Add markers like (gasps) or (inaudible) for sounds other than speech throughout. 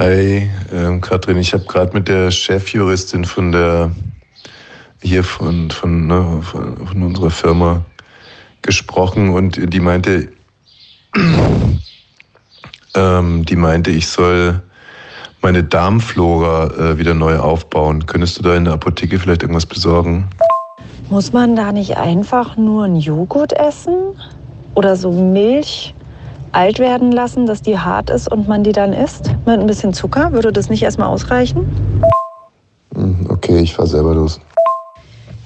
Hi, ähm, Katrin. Ich habe gerade mit der Chefjuristin von der hier von von, ne, von von unserer Firma gesprochen und die meinte, (clears throat) ähm, die meinte, ich soll meine Darmflora äh, wieder neu aufbauen. Könntest du da in der Apotheke vielleicht irgendwas besorgen? Muss man da nicht einfach nur einen Joghurt essen? Oder so Milch alt werden lassen, dass die hart ist und man die dann isst? Mit ein bisschen Zucker? Würde das nicht erstmal ausreichen? Hm, Okay, ich fahr selber los.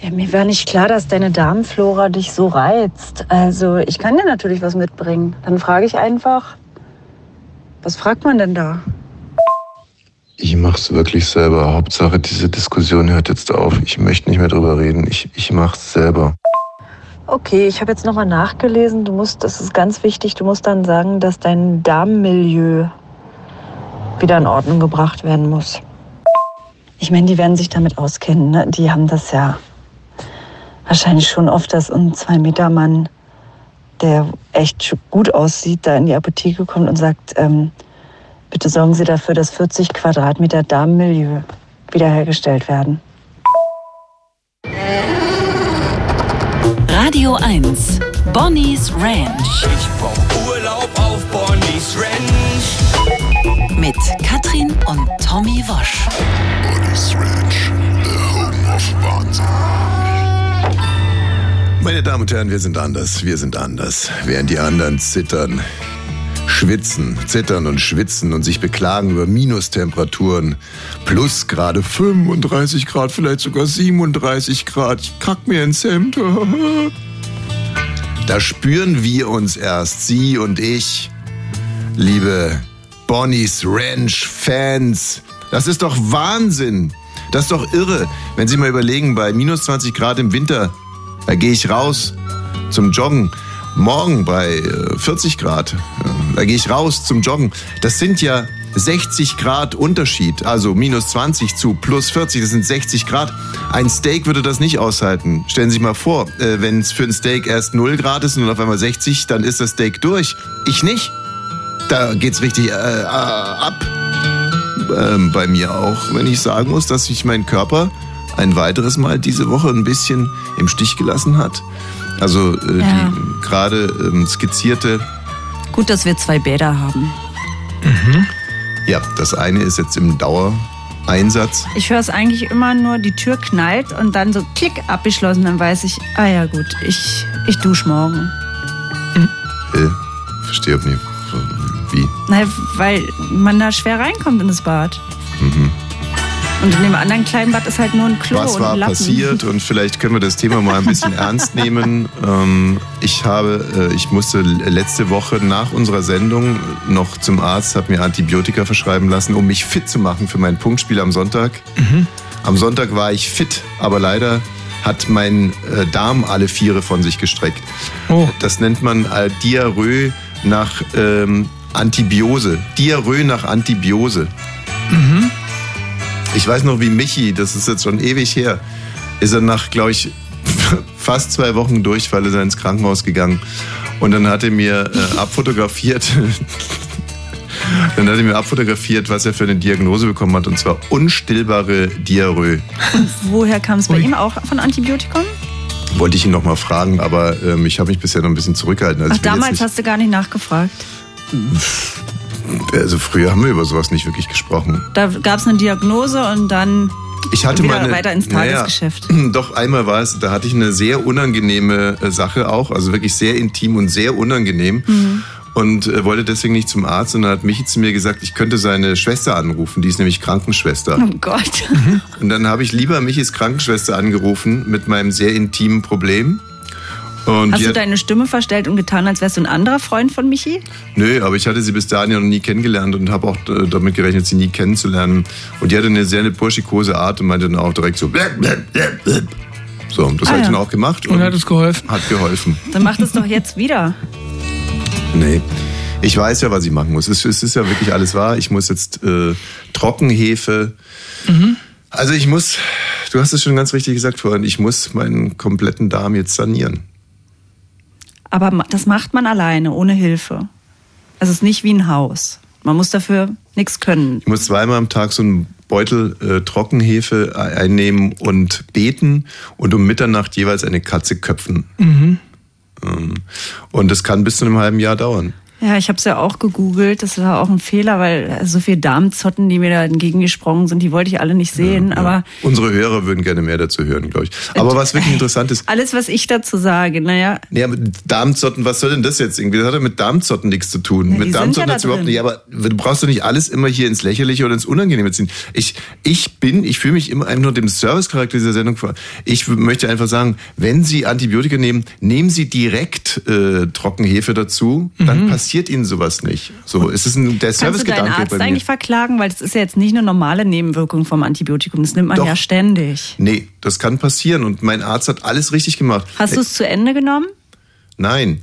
Ja, mir war nicht klar, dass deine Darmflora dich so reizt. Also, ich kann dir natürlich was mitbringen. Dann frage ich einfach, was fragt man denn da? Ich mach's wirklich selber. Hauptsache, diese Diskussion hört jetzt auf. Ich möchte nicht mehr drüber reden. Ich, ich mach's selber. Okay, ich habe jetzt nochmal nachgelesen. Du musst, das ist ganz wichtig, du musst dann sagen, dass dein Darmmilieu wieder in Ordnung gebracht werden muss. Ich meine, die werden sich damit auskennen. Ne? Die haben das ja wahrscheinlich schon oft, dass ein Zwei-Meter-Mann, der echt gut aussieht, da in die Apotheke kommt und sagt, ähm, bitte sorgen Sie dafür, dass 40 Quadratmeter Darmmilieu wiederhergestellt werden. Radio 1. Bonnie's Ranch. Ich brauch Urlaub auf Bonnie's Ranch. Mit Katrin und Tommy Wosch. Bonnie's Ranch, the home of Wahnsinn. Meine Damen und Herren, wir sind anders. Wir sind anders. Während die anderen zittern, schwitzen, zittern und schwitzen und sich beklagen über Minustemperaturen, plus gerade 35 Grad, vielleicht sogar 37 Grad. Ich kack mir ins Hemd. (laughs) Da spüren wir uns erst, Sie und ich, liebe Bonnie's Ranch Fans. Das ist doch Wahnsinn. Das ist doch irre. Wenn Sie mal überlegen, bei minus 20 Grad im Winter, da gehe ich raus zum Joggen. Morgen bei äh, 40 Grad, äh, da gehe ich raus zum Joggen. Das sind ja 60 Grad Unterschied, also minus 20 zu plus 40, das sind 60 Grad. Ein Steak würde das nicht aushalten. Stellen Sie sich mal vor, äh, wenn es für ein Steak erst 0 Grad ist und auf einmal 60, dann ist das Steak durch. Ich nicht. Da geht's richtig äh, äh, ab. Ähm, bei mir auch, wenn ich sagen muss, dass sich mein Körper ein weiteres Mal diese Woche ein bisschen im Stich gelassen hat. Also äh, Ja. die gerade ähm, skizzierte Gut, dass wir zwei Bäder haben. Ja, das eine ist jetzt im Dauereinsatz. Ich höre es eigentlich immer nur, die Tür knallt und dann so klick abgeschlossen. Dann weiß ich, ah ja gut, ich, ich dusche morgen. Äh, verstehe nicht. Wie? Nein, weil man da schwer reinkommt in das Bad. Und in dem anderen kleinen Bad ist halt nur ein Klo Was und war Lappen. passiert? Und vielleicht können wir das Thema mal ein bisschen (laughs) ernst nehmen. Ähm, ich habe, äh, ich musste letzte Woche nach unserer Sendung noch zum Arzt, habe mir Antibiotika verschreiben lassen, um mich fit zu machen für mein Punktspiel am Sonntag. Am Sonntag war ich fit, aber leider hat mein äh, Darm alle Viere von sich gestreckt. Oh. Das nennt man äh, Diarrhoe nach ähm, Antibiose. Diarrhoe nach Antibiose. Ich weiß noch, wie Michi, das ist jetzt schon ewig her, ist er nach, glaube ich, (laughs) fast zwei Wochen Durchfall ist er ins Krankenhaus gegangen. Und dann hat er mir äh, abfotografiert, (laughs) dann hat er mir abfotografiert, was er für eine Diagnose bekommen hat, und zwar unstillbare Diarrhoe. (laughs) Woher kam es bei ihm auch von Antibiotikum? Wollte ich ihn noch mal fragen, aber ähm, ich habe mich bisher noch ein bisschen zurückgehalten. Also Ach, damals hast du gar nicht nachgefragt. Also früher haben wir über sowas nicht wirklich gesprochen. Da gab es eine Diagnose und dann Ich hatte mal eine, weiter ins Tagesgeschäft. Naja, (clears throat) doch einmal war es, da hatte ich eine sehr unangenehme äh, Sache auch, also wirklich sehr intim und sehr unangenehm. Mhm. Und äh, wollte deswegen nicht zum Arzt und dann hat Michi zu mir gesagt, ich könnte seine Schwester anrufen, die ist nämlich Krankenschwester. Oh Gott. (laughs) Und dann habe ich lieber Michis Krankenschwester angerufen mit meinem sehr intimen Problem. Und Hast du deine Stimme verstellt und getan, als wärst du ein anderer Freund von Michi? Nö, aber ich hatte sie bis dahin ja noch nie kennengelernt und habe auch äh, damit gerechnet, sie nie kennenzulernen. Und die hatte eine sehr eine burschikose Art und meinte dann auch direkt so. Blä, blä, blä. So, das Ah, habe ich ja. dann auch gemacht Und hat es geholfen? hat geholfen. Dann mach das doch jetzt wieder. Nee. Ich weiß ja, was ich machen muss. Es, es ist ja wirklich alles wahr. Ich muss jetzt äh, Trockenhefe. Also ich muss, du hast es schon ganz richtig gesagt vorhin, ich muss meinen kompletten Darm jetzt sanieren. Aber das macht man alleine, ohne Hilfe. Es ist nicht wie ein Haus. Man muss dafür nichts können. Ich muss zweimal am Tag so einen Beutel äh, Trockenhefe einnehmen und beten und um Mitternacht jeweils eine Katze köpfen. Mhm. Ähm, Und das kann bis zu einem halben Jahr dauern. Ja, ich habe es ja auch gegoogelt. Das war auch ein Fehler, weil so viele Darmzotten, die mir da entgegengesprungen sind, die wollte ich alle nicht sehen. Aber Unsere Hörer würden gerne mehr dazu hören, glaube ich. Aber was wirklich (laughs) interessant ist, alles, was ich dazu sage, naja, Nee, aber Darmzotten, was soll denn das jetzt irgendwie? Das hat ja mit Darmzotten nichts zu tun. Ja, mit Darmzotten ja hat's überhaupt nicht. Aber du brauchst doch nicht alles immer hier ins Lächerliche oder ins Unangenehme ziehen. Ich, ich bin, ich fühle mich immer einfach nur dem Servicecharakter dieser Sendung vor. Ich möchte einfach sagen, wenn Sie Antibiotika nehmen, nehmen Sie direkt äh, Trockenhefe dazu, dann passiert Ihnen sowas nicht. So, es ist ein, der kannst du deinen Servicegedanke Arzt eigentlich verklagen, weil das ist ja jetzt nicht eine normale Nebenwirkung vom Antibiotikum. Das nimmt man Doch. ja ständig. Nee, das kann passieren und mein Arzt hat alles richtig gemacht. Hast du es zu Ende genommen? Nein.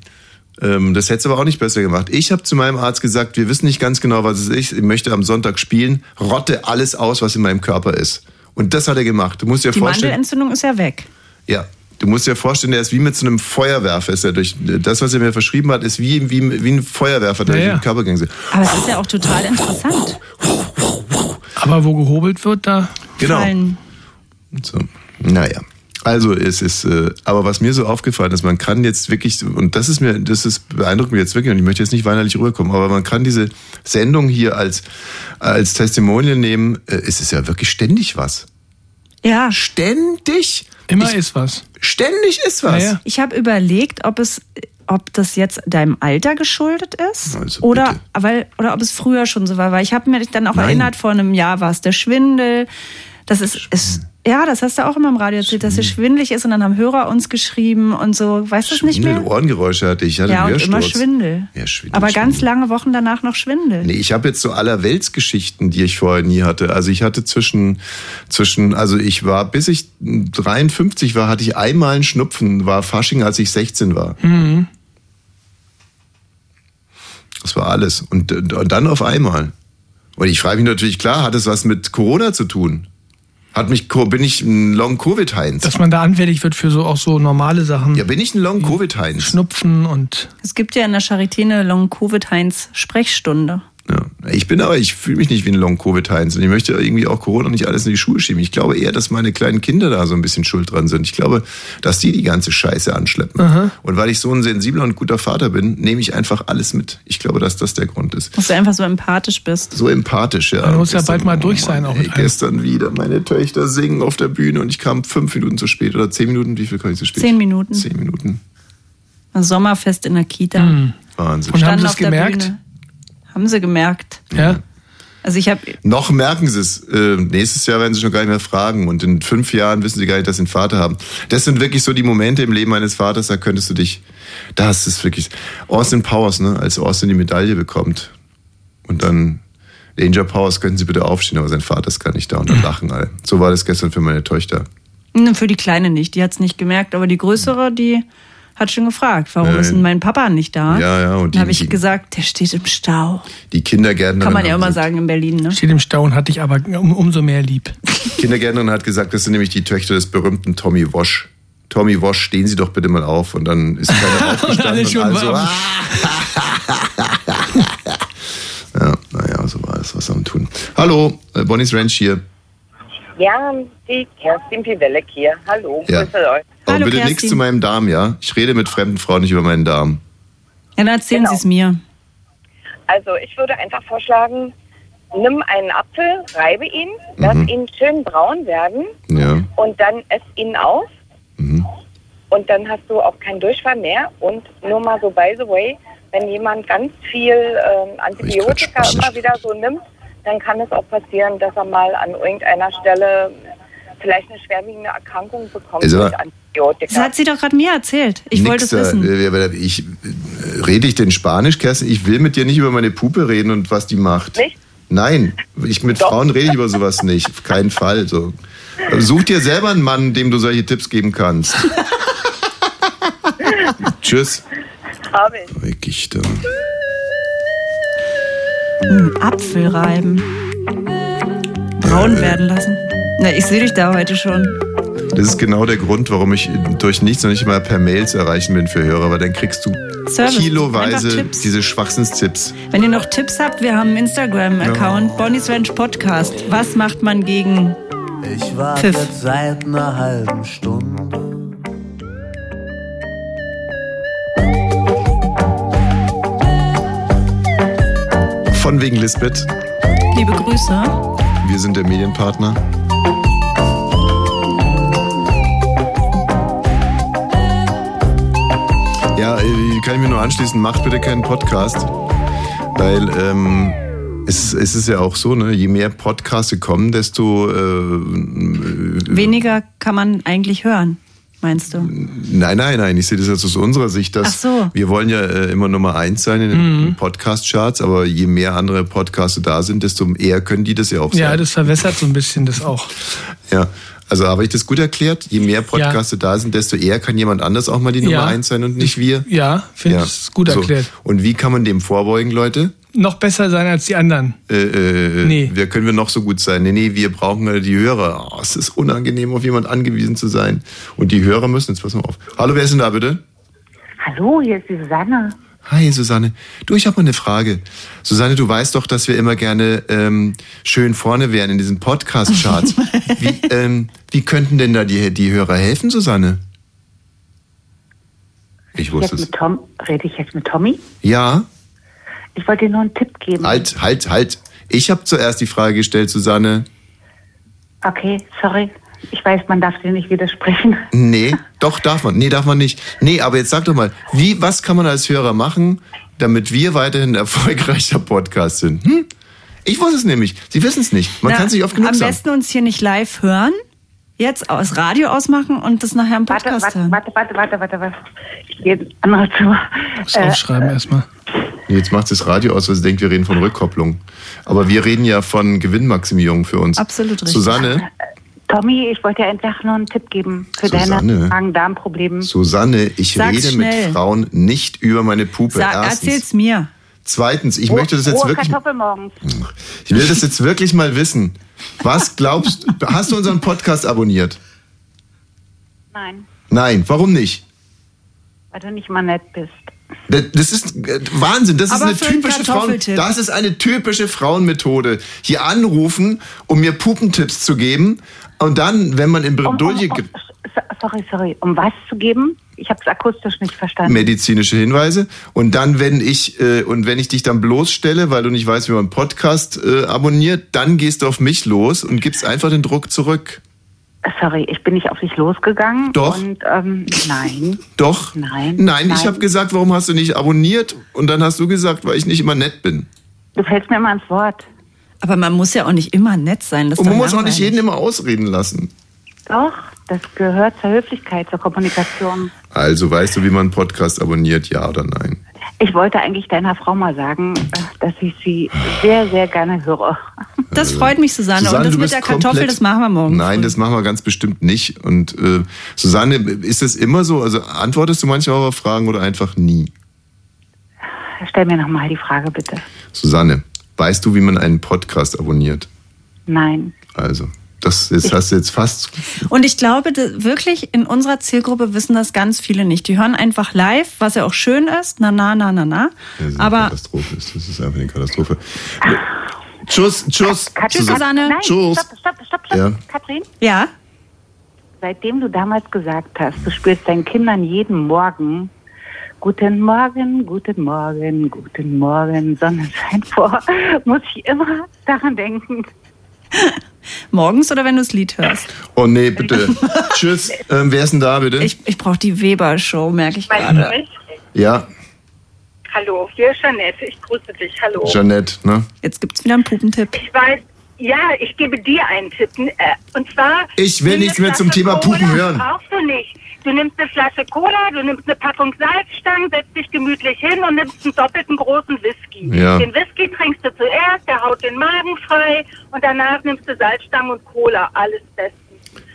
Ähm, das hättest du aber auch nicht besser gemacht. Ich habe zu meinem Arzt gesagt, wir wissen nicht ganz genau, was es ist. Ich möchte am Sonntag spielen. Rotte alles aus, was in meinem Körper ist. Und das hat er gemacht. Du musst dir Die vorstellen. Mandelentzündung ist ja weg. Ja. Du musst dir vorstellen, der ist wie mit so einem Feuerwerfer. Ist er durch, das, was er mir verschrieben hat, ist wie, wie, wie ein Feuerwerfer, der Ja, durch den Körper ist. Aber es ist ja auch total interessant. Aber wo gehobelt wird, da. Genau. Fallen. So. Naja. Also es ist, äh, aber was mir so aufgefallen ist, man kann jetzt wirklich, und das ist mir, das ist beeindruckt mich jetzt wirklich, und ich möchte jetzt nicht weinerlich rüberkommen, aber man kann diese Sendung hier als, als Testimonial nehmen, äh, es ist ja wirklich ständig was. Ja, Ständig? Immer ich, ist was. Ständig ist was. Ja, ja. ich habe überlegt, ob es ob das jetzt deinem Alter geschuldet ist Also oder weil oder ob es früher schon so war, weil ich habe mir dann auch Nein. erinnert vor einem Jahr war es der Schwindel. Das ist, ist ja, das hast du auch immer im Radio erzählt, dass es schwindelig ist und dann haben Hörer uns geschrieben und so, weißt du es nicht mehr? Ohrengeräusche hatte ich, hatte Ja, und immer. Schwindel. Ja, Schwindel, Aber ganz Schwindel. lange Wochen danach noch Schwindel. Nee, ich habe jetzt so allerweltsgeschichten, die ich vorher nie hatte. Also ich hatte zwischen, zwischen, also ich war, bis ich 53 war, hatte ich einmal einen Schnupfen, war Fasching, als ich 16 war. Das war alles. Und, und dann auf einmal. Und ich frage mich natürlich, klar, hat es was mit Corona zu tun? Hat mich, bin ich ein Long-Covid-Heinz? Dass man da anfällig wird für so auch so normale Sachen. Ja, bin ich ein Long-Covid-Heinz? Schnupfen und. Es gibt ja in der Charité eine Long-Covid-Heinz-Sprechstunde. Ja. Ich bin aber, ich fühle mich nicht wie ein Long-Covid-Heinz und ich möchte irgendwie auch Corona nicht alles in die Schuhe schieben. Ich glaube eher, dass meine kleinen Kinder da so ein bisschen schuld dran sind. Ich glaube, dass die die ganze Scheiße anschleppen. Und weil ich so ein sensibler und guter Vater bin, nehme ich einfach alles mit. Ich glaube, dass das der Grund ist. Dass du einfach so empathisch bist. So empathisch, ja. Man muss ja bald mal durch sein, auch ey. Gestern wieder meine Töchter singen auf der Bühne und ich kam fünf Minuten zu spät oder zehn Minuten. Wie viel kann ich zu spät? Zehn Minuten. Zehn Minuten. Ein Sommerfest in der Kita. Hm. Wahnsinn. Und haben sie es gemerkt? Bühne. Haben sie gemerkt. Ja. Also ich habe Noch merken sie es. Äh, nächstes Jahr werden sie schon gar nicht mehr fragen. Und in fünf Jahren wissen sie gar nicht, dass sie einen Vater haben. Das sind wirklich so die Momente im Leben eines Vaters, da könntest du dich. Das ist wirklich. Austin Powers, ne? Als Austin die Medaille bekommt. Und dann. Danger Powers, könnten Sie bitte aufstehen, aber sein Vater ist gar nicht da und dann (laughs) lachen alle. So war das gestern für meine Töchter. Ne, Für die Kleine nicht, die hat es nicht gemerkt, aber die Größere, die hat schon gefragt, warum Ja, ist denn mein Papa nicht da? Ja, ja, und Dann die- habe ich die- gesagt, der steht im Stau. Die Kindergärtnerin. Kann man ja hat immer gesagt- sagen in Berlin, ne? Steht im Stau und hat dich aber um, umso mehr lieb. Kindergärtnerin hat gesagt, das sind nämlich die Töchter des berühmten Tommy Wosch. Tommy Wosch, stehen Sie doch bitte mal auf. Und dann ist keiner (laughs) (laughs) aufgestanden. alle schon und also, warm. (laughs) ja, naja, so war es. Was man tun? Hallo, äh, Bonnie's Ranch hier. Ja, die Kerstin Piwelek hier. Hallo, Ja. grüße euch. Aber Hallo, bitte Kerstin. nichts zu meinem Darm, ja? Ich rede mit fremden Frauen nicht über meinen Darm. Ja, dann erzählen Genau. Sie es mir. Also ich würde einfach vorschlagen, nimm einen Apfel, reibe ihn, lass Mhm. ihn schön braun werden Ja. und dann ess ihn auf. Mhm. Und dann hast du auch keinen Durchfall mehr. Und nur mal so by the way, wenn jemand ganz viel ähm, Antibiotika immer wieder so nimmt, dann kann es auch passieren, dass er mal an irgendeiner Stelle vielleicht eine schwerwiegende Erkrankung bekommt Also, Antibiotika. Das hat sie doch gerade mir erzählt. Ich wollte es wissen. äh, äh, Ich, äh, rede ich denn Spanisch, Kerstin? Ich will mit dir nicht über meine Puppe reden und was die macht. Nicht? Nein, ich mit Doch. Frauen rede ich über sowas nicht. Auf keinen Fall. So. Such dir selber einen Mann, dem du solche Tipps geben kannst. (laughs) Tschüss. Habe ich. Wirklich da. Apfel reiben. Braun werden lassen. Na, ich sehe dich da heute schon. Das ist genau der Grund, warum ich durch nichts noch nicht mal per Mail zu erreichen bin für Hörer, weil dann kriegst du Service. kiloweise diese Schwachsinnstipps. Wenn ihr noch Tipps habt, wir haben einen Instagram-Account, Bonnie's Ranch Podcast. Was macht man gegen Ich warte Pfiff? seit einer halben Stunde. Von wegen Lisbeth. liebe Grüße? Wir sind der Medienpartner. Ja, kann ich mir nur anschließen, macht bitte keinen Podcast. Weil ähm, es, es ist ja auch so, ne, je mehr Podcasts kommen, desto äh, Weniger kann man eigentlich hören, meinst du? Nein, nein, nein. Ich sehe das jetzt aus unserer Sicht, dass Ach so. wir wollen ja äh, immer Nummer eins sein in den Podcast-Charts, aber je mehr andere Podcasts da sind, desto eher können die das ja auch sein. Ja, das verwässert so ein bisschen das auch. Ja. Also habe ich das gut erklärt? Je mehr Podcasts da sind, desto eher kann jemand anders auch mal die Nummer Ja. eins sein und nicht wir. Ja, finde ich ist gut So. erklärt. Und wie kann man dem vorbeugen, Leute? Noch besser sein als die anderen. Äh, äh, Nee. Wer können wir noch so gut sein? Nee, nee, wir brauchen äh, die Hörer. Oh, es ist unangenehm, auf jemand angewiesen zu sein. Und die Hörer müssen, jetzt pass mal auf. Hallo, wer ist denn da bitte? Hallo, hier ist die Susanne. Hi Susanne. Du, ich habe mal eine Frage. Susanne, du weißt doch, dass wir immer gerne ähm, schön vorne wären in diesen Podcast-Charts. (laughs) wie, ähm, wie könnten denn da die, die Hörer helfen, Susanne? Ich wusste Jetzt es. mit Tom, rede ich jetzt mit Tommy? Ja, Ich wollte dir nur einen Tipp geben. halt, halt, halt. Ich habe zuerst die Frage gestellt, Susanne. Okay, sorry. Ich weiß, man darf dir nicht widersprechen. Nee, doch darf man. Nee, darf man nicht. Nee, aber jetzt sag doch mal, wie, was kann man als Hörer machen, damit wir weiterhin ein (laughs) erfolgreicher Podcast sind? Hm? Ich weiß es nämlich. Sie wissen es nicht. Man Na, kann es nicht oft genug Am sagen. besten uns hier nicht live hören, jetzt aus Radio ausmachen und das nachher im Podcast warte, hören. warte, warte, warte, warte, warte. Ich gehe ins andere Zimmer. Muss aufschreiben erstmal. Nee, Jetzt macht das Radio aus, weil sie denkt, wir reden von Rückkopplung. Aber wir reden ja von Gewinnmaximierung für uns. Absolut richtig. Susanne, Tommy, ich wollte dir einfach nur einen Tipp geben für Susanne. deine Magen-Darm-Probleme. Susanne, ich Sag's rede schnell. mit Frauen nicht über meine. Sag, Erstens. erzähl's mir. Zweitens, ich Roh- möchte das jetzt rohe wirklich, Kartoffel morgens. ich will das jetzt wirklich mal wissen. Was glaubst du, hast du unseren Podcast abonniert? Nein, Nein, warum nicht? weil du nicht mal nett bist. Das ist äh, Wahnsinn. Das ist eine typische Frauen. Das ist eine typische Frauenmethode. Hier anrufen, um mir Pupentipps zu geben. Und dann, wenn man in Um, um, Bredouille um, gibt, so- sorry, sorry. Um was zu geben? Ich habe es akustisch nicht verstanden. medizinische Hinweise. Und dann, wenn ich äh, und wenn ich dich dann bloßstelle, weil du nicht weißt, wie man einen Podcast äh, abonniert, dann gehst du auf mich los und gibst einfach den Druck zurück. Sorry, ich bin nicht auf dich losgegangen. Doch. Und ähm, nein. Doch? Nein. Nein, ich nein. habe gesagt, warum hast du nicht abonniert? Und dann hast du gesagt, weil ich nicht immer nett bin. Du fällst mir immer ans Wort. Aber man muss ja auch nicht immer nett sein. Das Und man muss auch nicht jeden immer ausreden lassen. Doch, das gehört zur Höflichkeit, zur Kommunikation. Also weißt du, wie man einen Podcast abonniert, ja oder nein? Ich wollte eigentlich deiner Frau mal sagen, äh, dass ich sie sehr, sehr gerne höre. Das freut mich, Susanne. Susanne, und das mit der Kartoffel, das machen wir morgen. Nein, früh. das machen wir ganz bestimmt nicht. Und äh, Susanne, ist das immer so? Also antwortest du manchmal auf Fragen oder einfach nie? Stell mir nochmal die Frage, bitte. Susanne, weißt du, wie man einen Podcast abonniert? Nein. Also, das jetzt hast du jetzt fast. Und ich glaube wirklich, in unserer Zielgruppe wissen das ganz viele nicht. Die hören einfach live, was ja auch schön ist. Na, na, na, na, na. Das ist eine Aber Katastrophe. ist. Das ist einfach eine Katastrophe. Tschüss, tschüss. Tschüss, Susanne. Nein, Tschüss. stopp, stopp, stopp, stopp. Ja. Katrin, ja, seitdem du damals gesagt hast, du spürst deinen Kindern jeden Morgen Guten Morgen, guten Morgen, guten Morgen, Sonnenschein vor, (laughs) muss ich immer daran denken. (laughs) morgens oder wenn du das Lied hörst. Oh nee, bitte. (laughs) tschüss. Ähm, wer ist denn da, bitte? Ich, ich brauche die Weber-Show, merke ich Meinst gerade. ja, Hallo, hier ist Jeanette. Ich grüße dich. Hallo. Jeanette, ne? Jetzt gibt's wieder einen Pupentipp. Ich weiß, ja, ich gebe dir einen Tipp. Äh, Und zwar. Ich will nichts mehr zum Thema Pupen hören. Brauchst du nicht. Du nimmst eine Flasche Cola, du nimmst eine Packung Salzstangen, setzt dich gemütlich hin und nimmst einen doppelten großen Whisky. Ja. Den Whisky trinkst du zuerst, der haut den Magen frei und danach nimmst du Salzstangen und Cola. Alles bestens.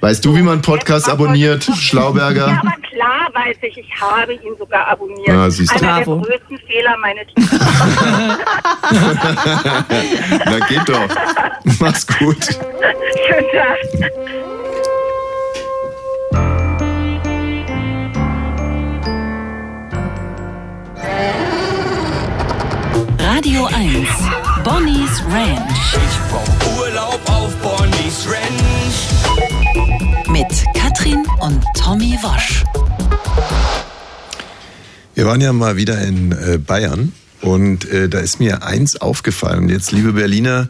Weißt du, wie man Podcast abonniert, Ja, Schlauberger? aber klar weiß ich, ich habe ihn sogar abonniert. Ah, siehst du. Einer Bravo. der größten Fehler meines (laughs) Na geht doch. (laughs) Mach's gut. Schönen Tag. Radio 1. Bonnie's Ranch. Ich brauch Urlaub auf Bonnie's Ranch. Mit Katrin und Tommy Wosch. Wir waren ja mal wieder in äh, Bayern und äh, da ist mir eins aufgefallen. Und Jetzt, liebe Berliner,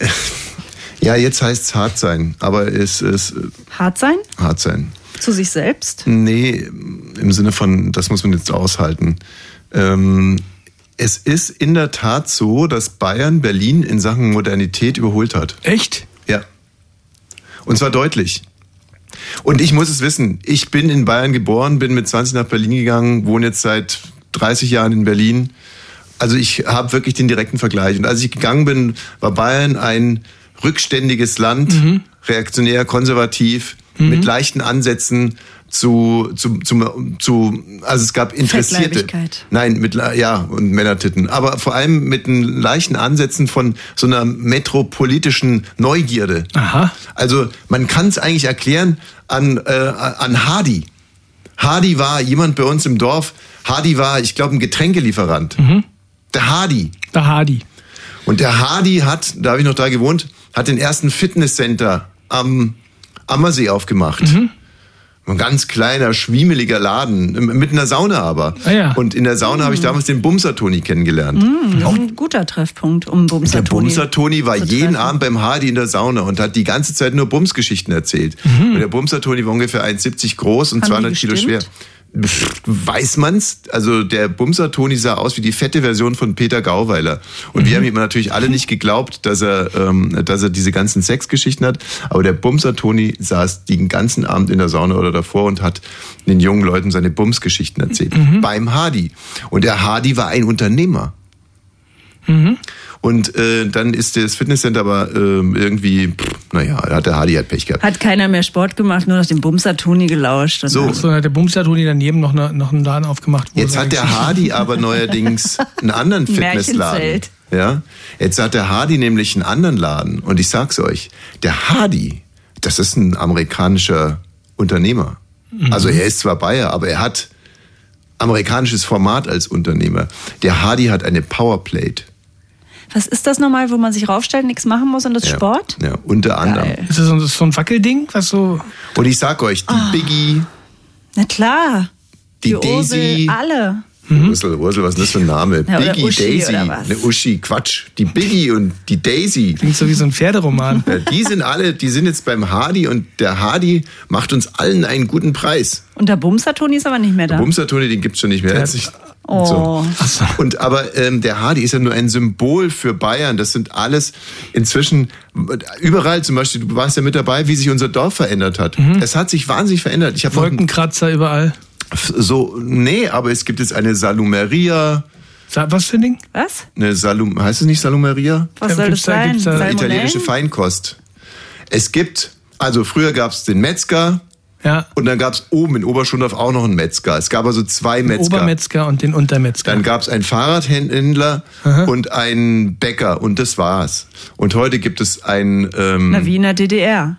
äh, (laughs) ja, jetzt heißt es hart sein, aber es ist äh, Hart sein? hart sein. Zu sich selbst? Nee, im Sinne von, das muss man jetzt aushalten. Ähm, es ist in der Tat so, dass Bayern Berlin in Sachen Modernität überholt hat. Echt? Ja. Und zwar deutlich. Und ich muss es wissen. Ich bin in Bayern geboren, bin mit 20 nach Berlin gegangen, wohne jetzt seit 30 Jahren in Berlin. Also ich habe wirklich den direkten Vergleich. Und als ich gegangen bin, war Bayern ein rückständiges Land, reaktionär, konservativ, mit leichten Ansätzen zu, zu, zu, zu, also es gab Interessierte. Nein, mit, ja, und Männertitten. Aber vor allem mit den leichten Ansätzen von so einer metropolitischen Neugierde. Aha. Also man kann es eigentlich erklären an, äh, an Hardy. Hardy war jemand bei uns im Dorf. Hardy war, ich glaube, ein Getränkelieferant. Der Hardy. Der Hardy. Und der Hardy hat, da habe ich noch da gewohnt, hat den ersten Fitnesscenter am Ammersee aufgemacht. Ein ganz kleiner, schwiemeliger Laden, mit einer Sauna aber. Ah ja. Und in der Sauna habe ich damals den Bumser-Toni kennengelernt. Das ist ein guter Treffpunkt, um Bumser Der Toni Bumser-Toni war jeden treffen. Abend beim Hardy in der Sauna und hat die ganze Zeit nur Bumsgeschichten erzählt. Mhm. Und der Bumser-Toni war ungefähr 1,70 groß und Haben die 200 Kilo schwer. Weiß man's? Also der Bumser-Toni sah aus wie die fette Version von Peter Gauweiler. Und Mhm. wir haben ihm natürlich alle nicht geglaubt, dass er, ähm, dass er diese ganzen Sexgeschichten hat. Aber der Bumser-Toni saß den ganzen Abend in der Sauna oder davor und hat den jungen Leuten seine Bumsgeschichten erzählt. Mhm. Beim Hardy. Und der Hardy war ein Unternehmer. Mhm. Und äh, dann ist das Fitnesscenter aber ähm, irgendwie, pff, naja, da hat der Hardy halt Pech gehabt. Hat keiner mehr Sport gemacht, nur noch dem Bumser Toni gelauscht. Und So. dann- So, dann hat der Bumster-Toni daneben noch, eine, noch einen Laden aufgemacht. wo Jetzt hat der Hardy aber (laughs) neuerdings einen anderen Fitnessladen. Ja, jetzt hat der Hardy nämlich einen anderen Laden. Und ich sag's euch, der Hardy, das ist ein amerikanischer Unternehmer. Also er ist zwar Bayer, aber er hat amerikanisches Format als Unternehmer. Der Hardy hat eine Powerplate. Was ist das nochmal, wo man sich raufstellt, nichts machen muss und das Ja. Sport? Ja, unter anderem. Geil. Ist das so, so ein Wackelding, was so. Und ich sag euch, die Ah. Biggie, Na klar. die, Ursel, Daisy, alle. Ursel, Ursel, was ist das für ein Name? Ja, Biggie, Uschi Daisy, eine Uschi, Quatsch. Die Biggie und die Daisy. Klingt so wie so ein Pferderoman. Ja, die sind alle, die sind jetzt beim Hardy und der Hardy macht uns allen einen guten Preis. Und der Bumser Toni ist aber nicht mehr da. Der Bumser-Toni, den gibt's schon nicht mehr. Der- Oh. So. Und aber ähm, der Hardy ist ja nur ein Symbol für Bayern. Das sind alles inzwischen überall. Zum Beispiel, du warst ja mit dabei, wie sich unser Dorf verändert hat. Es hat sich wahnsinnig verändert. Ich habe Wolkenkratzer überall. So nee, aber es gibt jetzt eine Salumeria, Sa- Was für ein Ding? Was? eine Salum, heißt es nicht Salumeria? Was soll das da- sein? gibt's da- Salmonellen? Italienische Feinkost. Es gibt, also früher gab's den Metzger. Ja. Und dann gab's oben in Oberschondorf auch noch einen Metzger. Es gab also zwei Den Metzger. Obermetzger und den Untermetzger. Dann gab's einen Fahrradhändler und einen Bäcker und das war's. Und heute gibt es ein ähm, Na, Wiener DDR.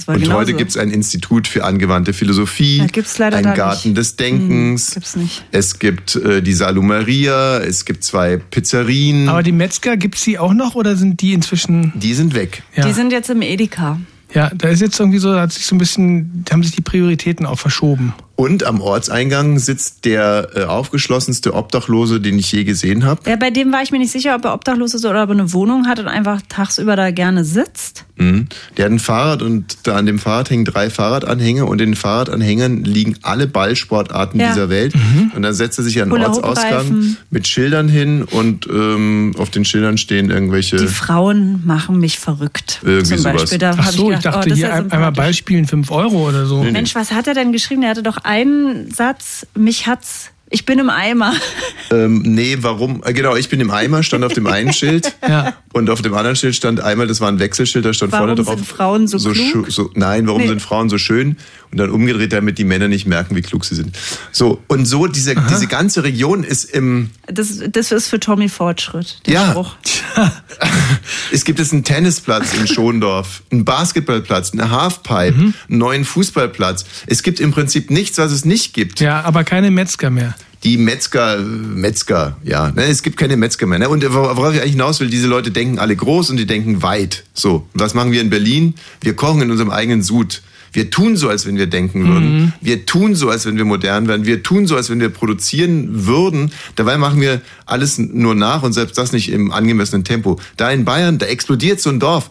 Das war und genauso. heute gibt's ein Institut für angewandte Philosophie, Ja, gibt's leider ein Garten nicht. des Denkens. Hm, gibt's nicht. Es gibt äh, die Salumeria, es gibt zwei Pizzerien. Aber die Metzger, gibt's die auch noch oder sind die inzwischen. die sind weg. Ja. Die sind jetzt im Edeka. ja, da ist jetzt irgendwie so, da hat sich so ein bisschen, da haben sich die Prioritäten auch verschoben. Und am Ortseingang sitzt der äh, aufgeschlossenste Obdachlose, den ich je gesehen habe. Ja, bei dem war ich mir nicht sicher, ob er obdachlos ist oder ob er eine Wohnung hat und einfach tagsüber da gerne sitzt. Mhm. Der hat ein Fahrrad und da an dem Fahrrad hängen drei Fahrradanhänger und in den Fahrradanhängern liegen alle Ballsportarten Ja. dieser Welt. Und dann setzt er sich an den. Ortsausgang mit Schildern hin und ähm, auf den Schildern stehen irgendwelche. Die Frauen machen mich verrückt. Irgendwie zum Beispiel. sowas. Da Ach so, ich, gedacht, dachte oh, hier ja ein- einmal. Beispielen 5 Euro oder so. Nee, nee. Mensch, was hat er denn geschrieben? Der hatte doch einen Satz, mich hat's, ich bin im Eimer. (laughs) Ähm, nee, warum? Äh, Genau, ich bin im Eimer, stand auf dem einen Schild. (laughs) Ja. Und auf dem anderen Schild stand einmal, das war ein Wechselschild, da stand Warum vorne drauf. sind Frauen so klug? schu- so Nein, warum Nee. sind Frauen so schön? Und dann umgedreht, damit die Männer nicht merken, wie klug sie sind. So, und so, diese, diese ganze Region ist im, Das, das ist für Tommy Fortschritt, der Ja. Spruch. (laughs) es gibt jetzt einen Tennisplatz in Schondorf, einen Basketballplatz, eine Halfpipe, Mhm. einen neuen Fußballplatz. Es gibt im Prinzip nichts, was es nicht gibt. Ja, aber keine Metzger mehr. die Metzger, Metzger, ja, ne, es gibt keine Metzger mehr. Ne? Und worauf ich eigentlich hinaus will, diese Leute denken alle groß und die denken weit. So, was machen wir in Berlin? Wir kochen in unserem eigenen Sud. Wir tun so, als wenn wir denken würden. Mhm. Wir tun so, als wenn wir modern wären. Wir tun so, als wenn wir produzieren würden. Dabei machen wir alles nur nach und selbst das nicht im angemessenen Tempo. Da in Bayern, da explodiert so ein Dorf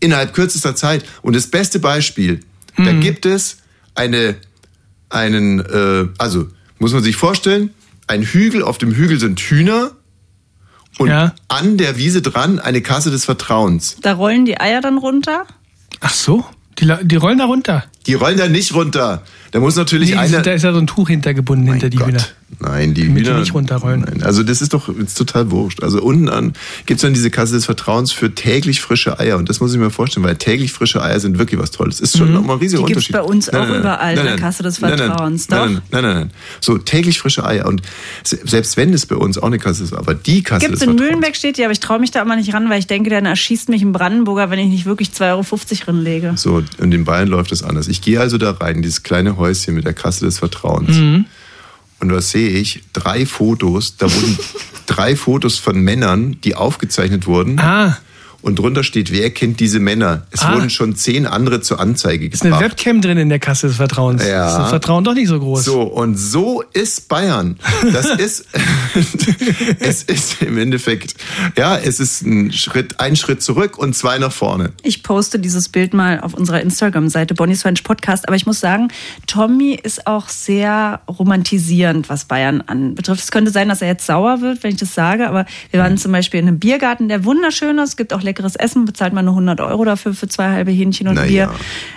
innerhalb kürzester Zeit. Und das beste Beispiel, da gibt es eine, einen, äh, also muss man sich vorstellen, ein Hügel, auf dem Hügel sind Hühner und an der Wiese dran eine Kasse des Vertrauens. Da rollen die Eier dann runter. Ach so, die, die rollen da runter. Die rollen da nicht runter. Da muss natürlich Nee, sind, da ist ja so ein Tuch hintergebunden hinter die Hühner. Nein, die die Hühner nicht runterrollen. Nein, also das ist doch ist total wurscht. Also unten an gibt's dann diese Kasse des Vertrauens für täglich frische Eier. Und das muss ich mir vorstellen, weil täglich frische Eier sind wirklich was Tolles. Ist schon Mhm. nochmal ein riesiger Die gibt's Unterschied. bei uns auch überall, in der Kasse des Vertrauens, Nein, doch? nein, nein, nein, nein. So, täglich frische Eier. Und se- selbst wenn es bei uns auch eine Kasse ist, aber die Kasse Gibt's des in Vertrauens. Mühlenbeck steht die, aber ich traue mich da immer nicht ran, weil ich denke, dann erschießt mich ein Brandenburger, wenn ich nicht wirklich 2,50 Euro drinlege. So, und in Bayern läuft das anders. Ich gehe also da rein, in dieses kleine Häuschen mit der Kasse des Vertrauens. Mhm. Und was sehe ich? Drei Fotos. Da wurden (laughs) drei Fotos von Männern, die aufgezeichnet wurden. Ah. Und drunter steht, wer kennt diese Männer? Es Ah. wurden schon zehn andere zur Anzeige Ist eine gebracht. Webcam drin in der Kasse des Vertrauens. Ja. Ist das Vertrauen doch nicht so groß. So, und so ist Bayern. Das (laughs) ist, (laughs) es ist im Endeffekt, ja, es ist ein Schritt, ein Schritt zurück und zwei nach vorne. Ich poste dieses Bild mal auf unserer Instagram-Seite Bonnie's French Podcast. Aber ich muss sagen, Tommy ist auch sehr romantisierend, was Bayern anbetrifft. Es könnte sein, dass er jetzt sauer wird, wenn ich das sage. Aber wir waren zum Beispiel in einem Biergarten, der wunderschön ist. Es gibt auch leckeres Essen, bezahlt man nur 100 Euro dafür für zwei halbe Hähnchen und Na Bier. ja.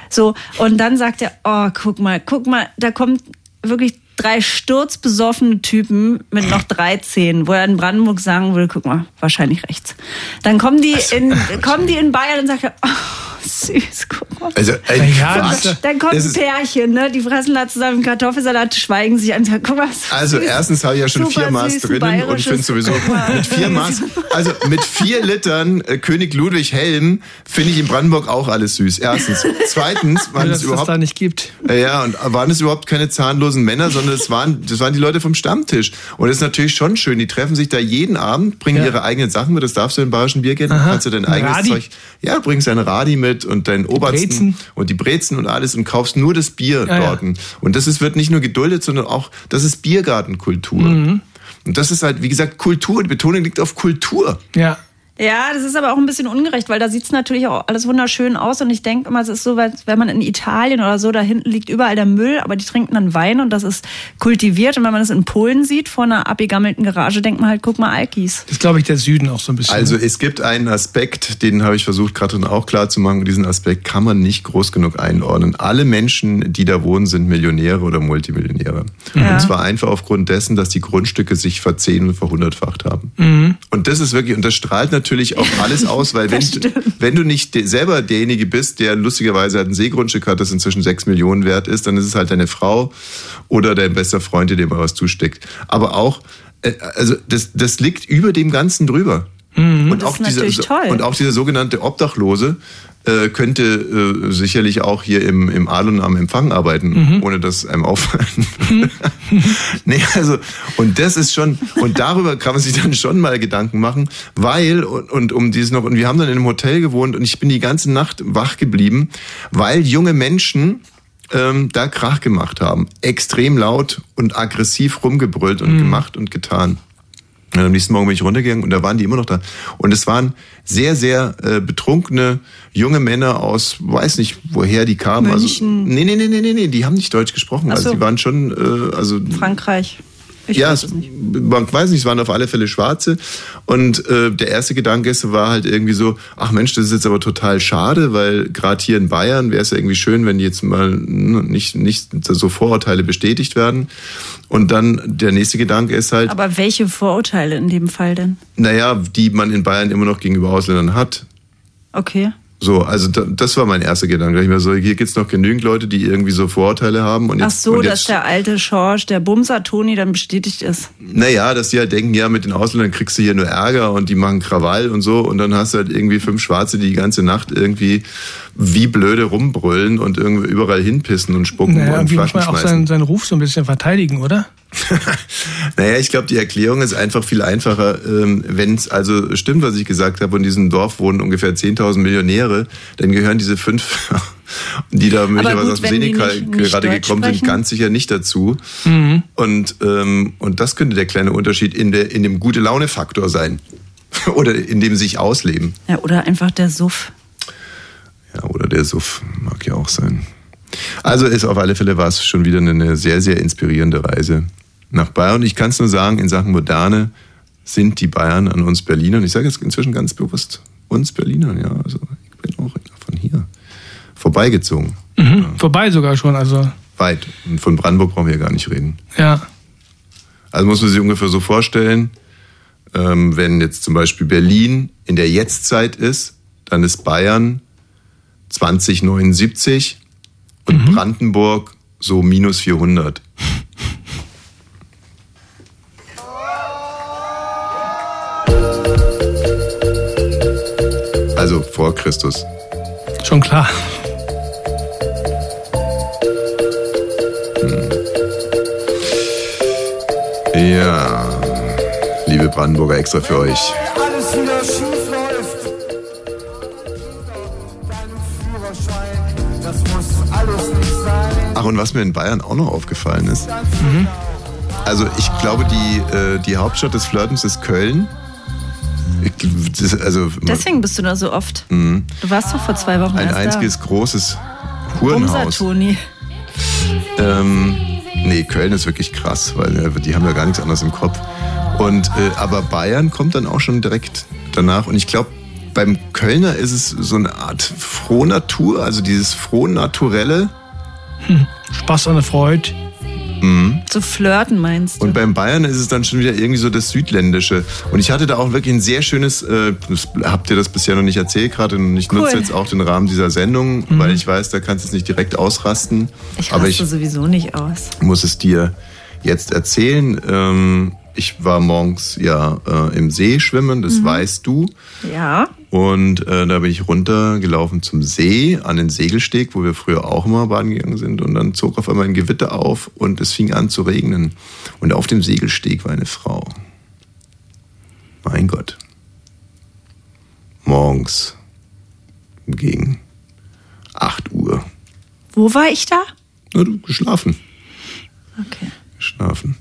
So, und dann sagt er, oh, guck mal, guck mal, da kommt wirklich drei sturzbesoffene Typen mit noch drei Zähnen, wo er in Brandenburg sagen würde, guck mal, wahrscheinlich rechts. Dann kommen die in, kommen die in Bayern und sagen, oh, (laughs) süß, guck mal. Also, ey, Ja, Quatsch. Dann kommt ein Pärchen, ne? Die fressen da zusammen Kartoffelsalat, schweigen sich an guck mal. was Also süß. erstens habe ich ja schon Super vier Maß drinnen und bayerisches- finde sowieso (laughs) mit vier Maß, also mit vier Litern äh, König Ludwig Helm finde ich in Brandenburg auch alles süß. Erstens. Zweitens (laughs) waren es überhaupt da nicht gibt. äh, ja, und waren es überhaupt keine zahnlosen Männer, sondern es waren, das waren die Leute vom Stammtisch. Und das ist natürlich schon schön. Die treffen sich da jeden Abend, bringen Ja. ihre eigenen Sachen mit. Das darfst du in bayerischen Biergärten. Kannst du dein Ein eigenes Radi. Zeug. Ja, du bringst dein Radi mit und dein Obersten und die Brezen und alles und kaufst nur das Bier Ja, ja. dort. Und das ist, wird nicht nur geduldet, sondern auch, das ist Biergartenkultur. Mhm. Und das ist halt, wie gesagt, Kultur. Die Betonung liegt auf Kultur. Ja. Ja, das ist aber auch ein bisschen ungerecht, weil da sieht's natürlich auch alles wunderschön aus und ich denke immer, es ist so, wenn man in Italien oder so, da hinten liegt überall der Müll, aber die trinken dann Wein und das ist kultiviert und wenn man das in Polen sieht, vor einer abgegammelten Garage, denkt man halt, guck mal, Alkis. Das ist, glaube ich, der Süden auch so ein bisschen. Also es gibt einen Aspekt, den habe ich versucht, Katrin auch klar zu machen. Diesen Aspekt kann man nicht groß genug einordnen. Alle Menschen, die da wohnen, sind Millionäre oder Multimillionäre. Ja. Und zwar einfach aufgrund dessen, dass die Grundstücke sich verzehn- und verhundertfacht haben. Mhm. Und das ist wirklich, und das strahlt natürlich auch alles aus, weil wenn, wenn du nicht selber derjenige bist, der lustigerweise ein Seegrundstück hat, das inzwischen sechs Millionen wert ist, dann ist es halt deine Frau oder dein bester Freund, der dir mal was zusteckt. Aber auch, äh, also das, das liegt über dem Ganzen drüber. Und, Das auch dieser, natürlich toll. und auch dieser sogenannte Obdachlose äh, könnte äh, sicherlich auch hier im, im Alun am Empfang arbeiten, Mhm. ohne dass einem auffallen würde. (laughs) nee, also, und das ist schon, und darüber kann man sich dann schon mal Gedanken machen, weil, und, und um dieses noch, und wir haben dann in einem Hotel gewohnt und ich bin die ganze Nacht wach geblieben, weil junge Menschen ähm, da Krach gemacht haben. Extrem laut und aggressiv rumgebrüllt und gemacht und getan. Und am nächsten Morgen bin ich runtergegangen und da waren die immer noch da. Und es waren sehr, sehr äh, betrunkene junge Männer aus, weiß nicht, woher die kamen. München. Also, nee, nee, nee, nee, nee, nee, die haben nicht Deutsch gesprochen. Also so. die waren schon, äh, also Frankreich. Ich ja, weiß es, nicht. man weiß nicht, es waren auf alle Fälle Schwarze. Und äh, der erste Gedanke ist, war halt irgendwie so, ach Mensch, das ist jetzt aber total schade, weil gerade hier in Bayern wäre es ja irgendwie schön, wenn jetzt mal n- nicht, nicht so Vorurteile bestätigt werden. Und dann der nächste Gedanke ist halt, Aber welche Vorurteile in dem Fall denn? naja, die man in Bayern immer noch gegenüber Ausländern hat. Okay. So, also da, das war mein erster Gedanke. Ich mir so, hier gibt's noch genügend Leute, die irgendwie so Vorurteile haben. Und Ach jetzt, so, und dass jetzt, der alte Schorsch, der Bumser Toni dann bestätigt ist. Naja, dass die halt denken, ja, mit den Ausländern kriegst du hier nur Ärger und die machen Krawall und so. Und dann hast du halt irgendwie fünf Schwarze, die die ganze Nacht irgendwie wie blöde rumbrüllen und irgendwie überall hinpissen und spucken Naja, und irgendwie muss Flaschen man auch seinen, seinen Ruf so ein bisschen verteidigen, oder? (laughs) Naja, ich glaube, die Erklärung ist einfach viel einfacher. Wenn es also stimmt, was ich gesagt habe, und in diesem Dorf wohnen ungefähr 10.000 Millionäre, dann gehören diese fünf, (laughs) die da möglicherweise gut, aus dem Senegal gerade Deutsch gekommen sind, sprechen. ganz sicher nicht dazu. Mhm. Und, ähm, und das könnte der kleine Unterschied in, der, in dem Gute-Laune-Faktor sein. (laughs) Oder in dem sich ausleben. Ja, oder einfach der Suff. Ja, oder der Suff mag ja auch sein. Also ist auf alle Fälle war es schon wieder eine sehr, sehr inspirierende Reise nach Bayern. Und ich kann es nur sagen, in Sachen Moderne sind die Bayern an uns Berlinern. Ich sage jetzt inzwischen ganz bewusst uns Berlinern, ja. Also ich bin auch von hier vorbeigezogen. Mhm. Vorbei sogar schon, also Weit. Und von Brandenburg brauchen wir ja gar nicht reden. ja. Also muss man sich ungefähr so vorstellen, ähm, wenn jetzt zum Beispiel Berlin in der Jetztzeit ist, dann ist Bayern 2079 und Brandenburg so minus 400. Also vor Christus. Schon klar. Ja, liebe Brandenburger, extra für euch. Ach, und was mir in Bayern auch noch aufgefallen ist. Also ich glaube, die, äh, die Hauptstadt des Flirtens ist Köln. Ich, das, also Deswegen bist du da so oft. Mhm. Du warst doch vor zwei Wochen ein einziges großes da. Hurenhaus. Umsa, Toni. Ähm, nee, Köln ist wirklich krass, weil äh, die haben ja gar nichts anderes im Kopf. Und äh, aber Bayern kommt dann auch schon direkt danach. Und ich glaube, beim Kölner ist es so eine Art Frohnatur, also dieses Frohnaturelle. Spaß an der Freude. Mhm. Zu flirten meinst du? Und beim Bayern ist es dann schon wieder irgendwie so das Südländische. Und ich hatte da auch wirklich ein sehr schönes, äh, das, habt ihr das bisher noch nicht erzählt gerade und ich Cool. nutze jetzt auch den Rahmen dieser Sendung, weil ich weiß, da kannst du es nicht direkt ausrasten. ich aber raste ich sowieso nicht aus. muss es dir jetzt erzählen. Ähm, ich war morgens ja äh, im See schwimmen, das Mhm. weißt du. Ja. Und äh, da bin ich runtergelaufen zum See, an den Segelsteg, wo wir früher auch immer baden gegangen sind. Und dann zog auf einmal ein Gewitter auf und es fing an zu regnen. Und auf dem Segelsteg war eine Frau. Mein Gott. Morgens gegen 8 Uhr. Wo war ich da? Na, du geschlafen. Okay. Geschlafen.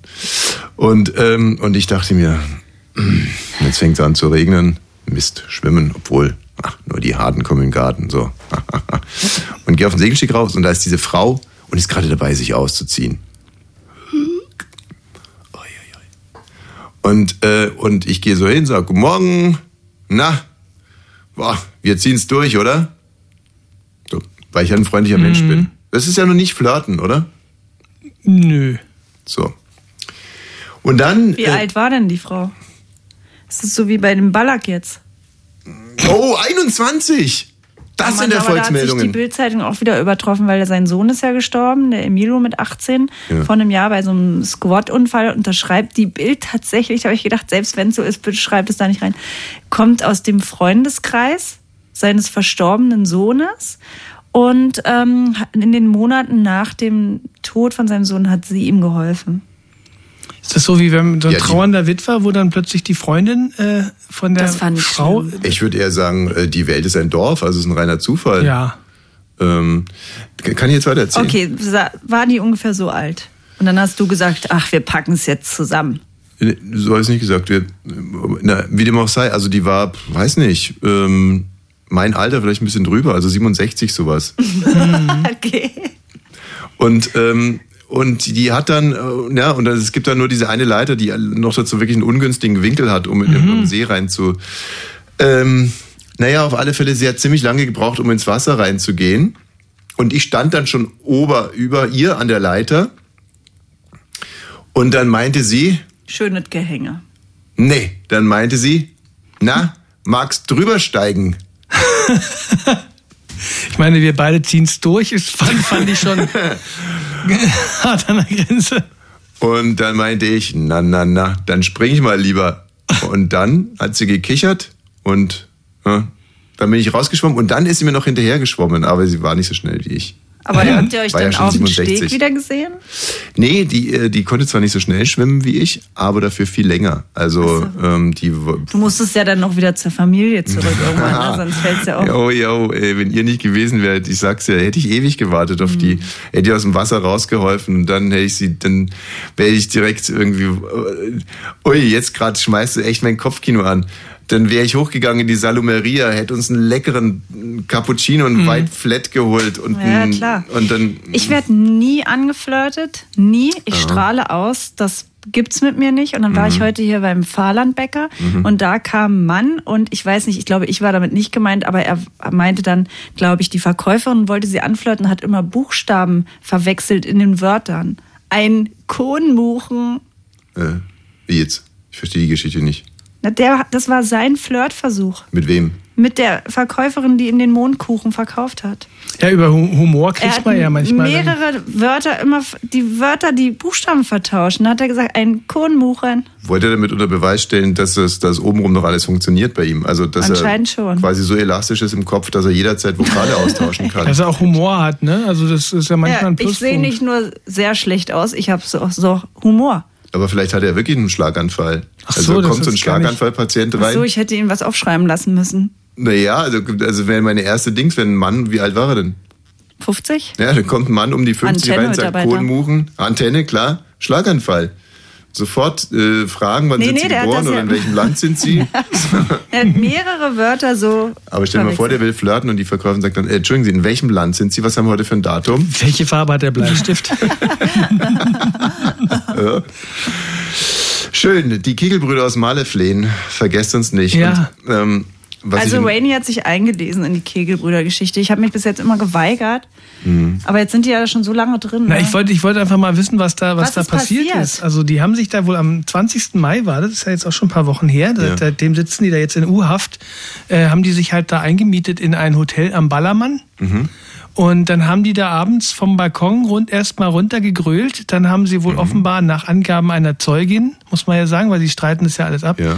Und, ähm, und ich dachte mir, hm, jetzt fängt es an zu regnen. Mist, schwimmen, obwohl, ach, nur die Harten kommen in den Garten, so. (laughs) Und gehe auf den Segelsteg raus und da ist diese Frau und ist gerade dabei, sich auszuziehen. Und, äh, und ich gehe so hin, sage, Guten Morgen, na, boah, wir ziehen's durch, oder? So, weil ich ja ein freundlicher Mensch bin. Das ist ja noch nicht flirten, oder? Nö. So. Und dann. Wie äh, alt war denn die Frau? Ist das so wie bei dem Ballack jetzt? Oh, 21! Das sind Aber da hat sich die Erfolgsmeldungen. Bildzeitung auch wieder übertroffen, weil sein Sohn ist ja gestorben, der Emilio mit 18, Ja. vor einem Jahr bei so einem Squat-Unfall. Und da schreibt die Bild tatsächlich, da habe ich gedacht, selbst wenn es so ist, bitte schreibt es da nicht rein, kommt aus dem Freundeskreis seines verstorbenen Sohnes. Und ähm, in den Monaten nach dem Tod von seinem Sohn hat sie ihm geholfen. Ist das so wie wenn so ein Ja, trauernder Witwer, wo dann plötzlich die Freundin äh, von der Das fand ich Frau. Ich würde eher sagen, äh, die Welt ist ein Dorf, also es ist ein reiner Zufall. Ja. Ähm, kann ich jetzt weiter erzählen? Okay, war die ungefähr so alt? Und dann hast du gesagt, ach, wir packen es jetzt zusammen. Nee, So habe ich nicht gesagt. Wir, na, wie dem auch sei, also die war, weiß nicht, ähm, mein Alter vielleicht ein bisschen drüber, also 67 sowas. (laughs) okay. Und, ähm, und die hat dann, äh, ja, und es gibt dann nur diese eine Leiter, die noch dazu wirklich einen ungünstigen Winkel hat, um in den See rein zu. Ähm, naja, auf alle Fälle, sie hat ziemlich lange gebraucht, um ins Wasser reinzugehen. Und ich stand dann schon ober über ihr an der Leiter. Und dann meinte sie, Schönes Gehänge. nee, dann meinte sie, na, magst drüber steigen? (laughs) Ich meine, wir beide ziehen es durch. Das fand, fand ich schon (laughs) hart an der Grenze. Und dann meinte ich, na, na, na, dann spring ich mal lieber. Und dann hat sie gekichert und ja, dann bin ich rausgeschwommen und dann ist sie mir noch hinterher geschwommen, aber sie war nicht so schnell wie ich. Aber (laughs) habt ihr euch ja dann schon auf dem 67. Steg wieder gesehen? Nee, die, äh, die konnte zwar nicht so schnell schwimmen wie ich, aber dafür viel länger. Also ähm, die Du musstest ja dann noch wieder zur Familie zurück (laughs) irgendwann, ne? sonst fällt's ja auf. Jo, jo, ey, wenn ihr nicht gewesen wärt, ich sag's ja, hätte ich ewig gewartet auf Mhm. die, hätte ich aus dem Wasser rausgeholfen und dann hätte ich sie, dann wäre ich direkt irgendwie, äh, ui, jetzt gerade schmeißt du echt mein Kopfkino an. Dann wäre ich hochgegangen in die Salumeria, hätte uns einen leckeren Cappuccino und White Flat geholt und, Mhm. Ja, ein- klar. und dann Ich werde nie angeflirtet, nie. Ich Aha. strahle aus, das gibt's mit mir nicht. Und dann war Mhm. ich heute hier beim Fahrlandbäcker Mhm. und da kam ein Mann und ich weiß nicht, ich glaube, ich war damit nicht gemeint, aber er meinte dann, glaube ich, die Verkäuferin wollte sie anflirten, hat immer Buchstaben verwechselt in den Wörtern. Ein Kohnmuchen, äh, wie jetzt? Ich verstehe die Geschichte nicht. Der, das war sein Flirtversuch Mit wem? mit der Verkäuferin, die in den Mondkuchen verkauft hat. Ja, über Hu- Humor kriegt man ja manchmal. dann- mehrere Wörter immer, die Wörter, die Buchstaben vertauschen. Da hat er gesagt, ein Kohnmuchen. Wollte er damit unter Beweis stellen, dass es dass obenrum noch alles funktioniert bei ihm? Also dass Anscheinend er schon. quasi so elastisch ist im Kopf, dass er jederzeit Vokale austauschen kann. (laughs) Dass er auch Humor hat, ne? Also das ist ja manchmal Ja, ein ich Pluspunkt. sehe nicht nur sehr schlecht aus, ich habe so, so Humor. Aber vielleicht hat er wirklich einen Schlaganfall. Ach also so, das kommt so ein Schlaganfallpatient Ach rein. so, ich hätte ihn was aufschreiben lassen müssen. naja, also, also wäre meine erste Dings, wenn ein Mann, wie alt war er denn? 50? Ja, dann kommt ein Mann um die 50 rein und sagt. Kohnmuchen, Antenne, klar, Schlaganfall. Sofort äh, fragen, wann Nee, sind nee, sie geboren oder ja- in welchem Land sind sie. (laughs) Er hat mehrere Wörter so. Aber stell dir mal vor, der will flirten und die Verkäuferin sagt dann, äh, Entschuldigen Sie, in welchem Land sind Sie? Was haben wir heute für ein Datum? Welche Farbe hat der Bleistift? (laughs) Ja. Schön, die Kegelbrüder aus Maleflehen, vergesst uns nicht. Ja. Und, ähm, was also ich, Rainey hat sich eingelesen in die Kegelbrüder-Geschichte. Ich habe mich bis jetzt immer geweigert, Mhm. aber jetzt sind die ja schon so lange drin. Na, ne? ich wollte, ich wollte einfach mal wissen, was da, was, Was da ist passiert, passiert? ist. Also die haben sich da wohl am 20. Mai war, das ist ja jetzt auch schon ein paar Wochen her, Ja. seitdem sitzen die da jetzt in U-Haft, äh, haben die sich halt da eingemietet in ein Hotel am Ballermann. Mhm. Und dann haben die da abends vom Balkon rund erstmal runtergegrölt. Dann haben sie Mhm. wohl offenbar nach Angaben einer Zeugin, muss man ja sagen, weil sie streiten das ja alles ab, Ja.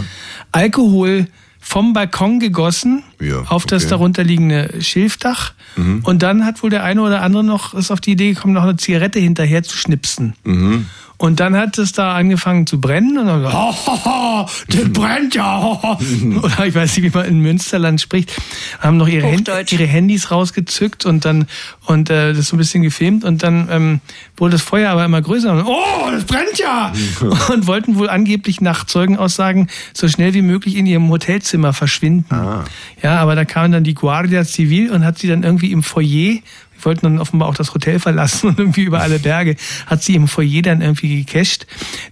Alkohol vom Balkon gegossen Ja, auf das okay. darunterliegende Schilfdach. Mhm. Und dann hat wohl der eine oder andere noch ist auf die Idee gekommen, noch eine Zigarette hinterher zu schnipsen. Mhm. Und dann hat es da angefangen zu brennen und dann so, ho, ho, ho, das (laughs) brennt ja. ho, ho. Oder ich weiß nicht, wie man in Münsterland spricht, haben noch ihre, Hand, ihre Handys rausgezückt und dann und äh, das so ein bisschen gefilmt und dann ähm, wurde das Feuer aber immer größer und oh, das brennt ja (laughs) und wollten wohl angeblich nach Zeugenaussagen so schnell wie möglich in ihrem Hotelzimmer verschwinden. Ah. Ja, aber da kam dann die Guardia Civil und hat sie dann irgendwie im Foyer die wollten dann offenbar auch das Hotel verlassen und irgendwie über alle Berge hat sie im Foyer dann irgendwie gecasht.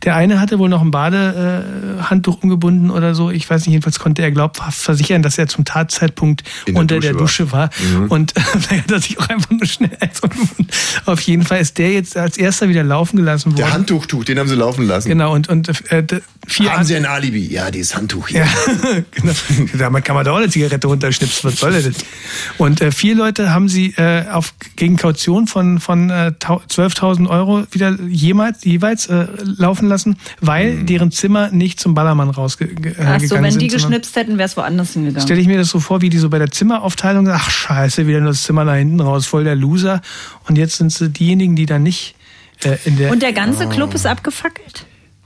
Der eine hatte wohl noch ein Badehandtuch äh, Handtuch umgebunden oder so. Ich weiß nicht, jedenfalls konnte er glaubhaft versichern, dass er zum Tatzeitpunkt der unter Dusche der war. Dusche war. Mhm. Und vielleicht hat er sich auch einfach nur schnell. Auf jeden Fall ist der jetzt als erster wieder laufen gelassen worden. Der Handtuchtuch, den haben sie laufen lassen. Genau, und, und äh, vier Haben Sie ein Alibi? Ja, dieses Handtuch hier. ja, (laughs) genau. Damit kann man da auch eine Zigarette runterschnipsen. Was soll das? Und äh, vier Leute haben sie äh, auf, gegen Kaution von, von äh, tau- 12.000 Euro wieder jemals, jeweils äh, laufen lassen, weil deren Zimmer nicht zum Ballermann rausgegangen äh, Ach so, gegangen wenn sind. die geschnipst hätten, wäre es woanders hingegangen. Stelle ich mir das so vor, wie die so bei der Zimmeraufteilung, ach scheiße, wieder nur das Zimmer da hinten raus, voll der Loser. Und jetzt sind sie diejenigen, die dann nicht äh, in der... Und der ganze Club ist abgefackelt?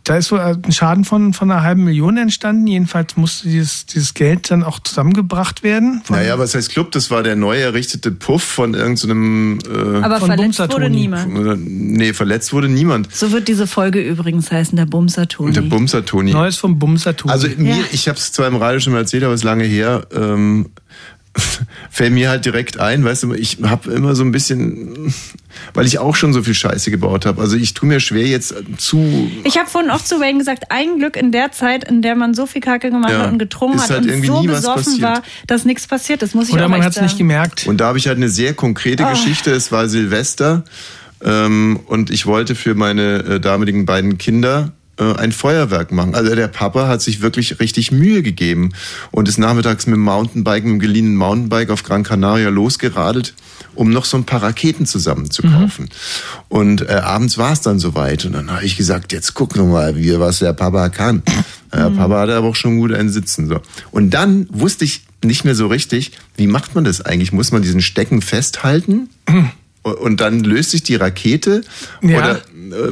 Da ist wohl ein Schaden von, von einer halben Million entstanden. Jedenfalls musste dieses, dieses Geld dann auch zusammengebracht werden. Naja, was heißt Club? Das war der neu errichtete Puff von irgendeinem. Äh, Aber Von verletzt wurde niemand. oder, nee, verletzt wurde niemand. So wird diese Folge übrigens heißen, der Bumser Toni. Der Bumser Toni. Neues vom Bumsertum. Also mir, Ja. ich habe es zwar im Radio schon mal erzählt, aber es ist lange her. Ähm, (laughs) fällt mir halt direkt ein, weißt du, ich habe immer so ein bisschen, weil ich auch schon so viel Scheiße gebaut habe. Also ich tue mir schwer jetzt zu. Ich habe vorhin auch zu Wayne gesagt, ein Glück in der Zeit, in der man so viel Kacke gemacht Ja, hat und getrunken hat halt und so besoffen war, dass nichts passiert ist, muss ich Oder auch man hat es nicht sagen. gemerkt. Und da habe ich halt eine sehr konkrete Ah. Geschichte. Es war Silvester ähm, und ich wollte für meine äh, damaligen beiden Kinder ein Feuerwerk machen. Also der Papa hat sich wirklich richtig Mühe gegeben und ist nachmittags mit dem Mountainbike, mit dem geliehenen Mountainbike auf Gran Canaria losgeradelt, um noch so ein paar Raketen zusammenzukaufen. Und äh, abends war es dann soweit und dann habe ich gesagt, jetzt guck noch mal, wie, was der Papa kann. Der Papa hatte aber auch schon gut einen Sitzen. So. Und dann wusste ich nicht mehr so richtig, wie macht man das eigentlich? Muss man diesen Stecken festhalten? Und dann löst sich die Rakete Ja. oder äh,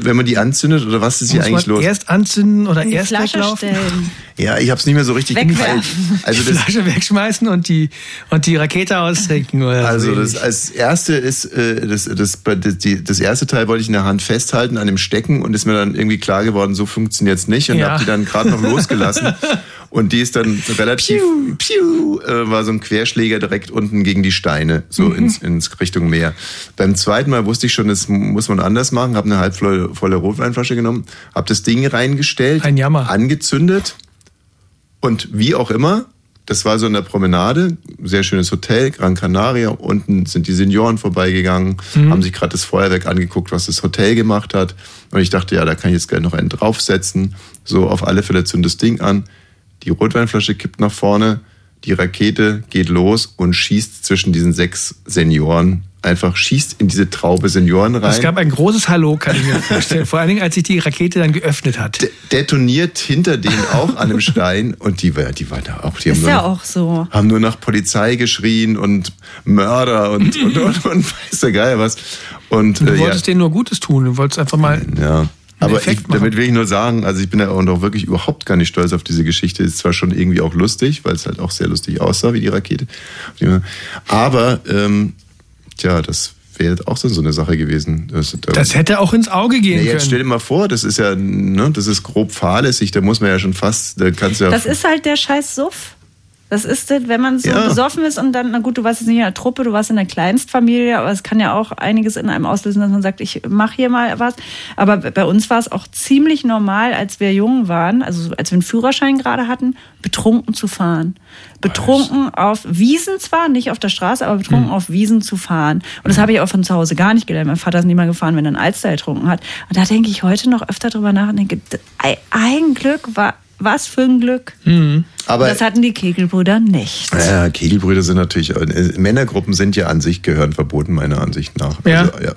wenn man die anzündet oder was ist hier Muss eigentlich man los? erst anzünden oder die erst Flasche weglaufen? stellen. Ja, ich habe es nicht mehr so richtig Wegwerfen. Also die das, Flasche wegschmeißen und die, und die Rakete austrinken. Oder Also so das als erste ist äh, das, das, das, die, das erste Teil wollte ich in der Hand festhalten an dem Stecken und ist mir dann irgendwie klar geworden, so funktioniert's nicht und Ja. habe die dann gerade noch (laughs) losgelassen und die ist dann relativ piu, äh, war so ein Querschläger direkt unten gegen die Steine so Mhm. ins, ins Richtung Meer. Beim zweiten Mal wusste ich schon, das muss man anders machen, habe eine halbvolle volle Rotweinflasche genommen, habe das Ding reingestellt, Ein Jammer. angezündet und wie auch immer, das war so in der Promenade, sehr schönes Hotel, Gran Canaria. Unten sind die Senioren vorbeigegangen, Mhm. haben sich gerade das Feuerwerk angeguckt, was das Hotel gemacht hat. Und ich dachte, ja, da kann ich jetzt gleich noch einen draufsetzen. So, auf alle Fälle zündet das Ding an. Die Rotweinflasche kippt nach vorne, die Rakete geht los und schießt zwischen diesen sechs Senioren. Einfach schießt in diese Traube Senioren rein. Es gab ein großes Hallo, kann ich mir vorstellen. Vor allen Dingen, als sich die Rakete dann geöffnet hat. De- detoniert hinter denen auch an einem (laughs) Stein und die war, die war da auch, die haben Ist nur ja auch so. haben nur nach Polizei geschrien und Mörder und, und, und, und (laughs) weiß der Geier was. Und Du äh, ja, wolltest denen nur Gutes tun. Du wolltest einfach mal. ja. Aber ich, machen. damit will ich nur sagen, also ich bin ja auch noch wirklich überhaupt gar nicht stolz auf diese Geschichte. Ist zwar schon irgendwie auch lustig, weil es halt auch sehr lustig aussah, wie die Rakete. Aber, ähm, tja, das wäre auch so so eine Sache gewesen. Das, da- Das hätte auch ins Auge gehen ja, jetzt stell können. dir mal vor, das ist ja, ne, das ist grob fahrlässig, da muss man ja schon fast, da kannst du ja. Das ist halt der scheiß Suff. Das ist das, wenn man so Ja. besoffen ist und dann, na gut, du warst jetzt nicht in der Truppe, du warst in der Kleinstfamilie, aber es kann ja auch einiges in einem auslösen, dass man sagt, ich mach hier mal was. Aber bei uns war es auch ziemlich normal, als wir jung waren, also als wir einen Führerschein gerade hatten, betrunken zu fahren. Betrunken auf Wiesen zwar, nicht auf der Straße, aber betrunken auf Wiesen zu fahren. Und das habe ich auch von zu Hause gar nicht gelernt. Mein Vater ist nie mal gefahren, wenn er einen Alster getrunken hat. Und da denke ich heute noch öfter drüber nach und denke, ei- ein Glück war, was für ein Glück. aber das hatten die Kegelbrüder nicht. ja, Kegelbrüder sind natürlich, äh, Männergruppen sind ja an sich, gehören verboten, meiner Ansicht nach. Ja. Also, ja.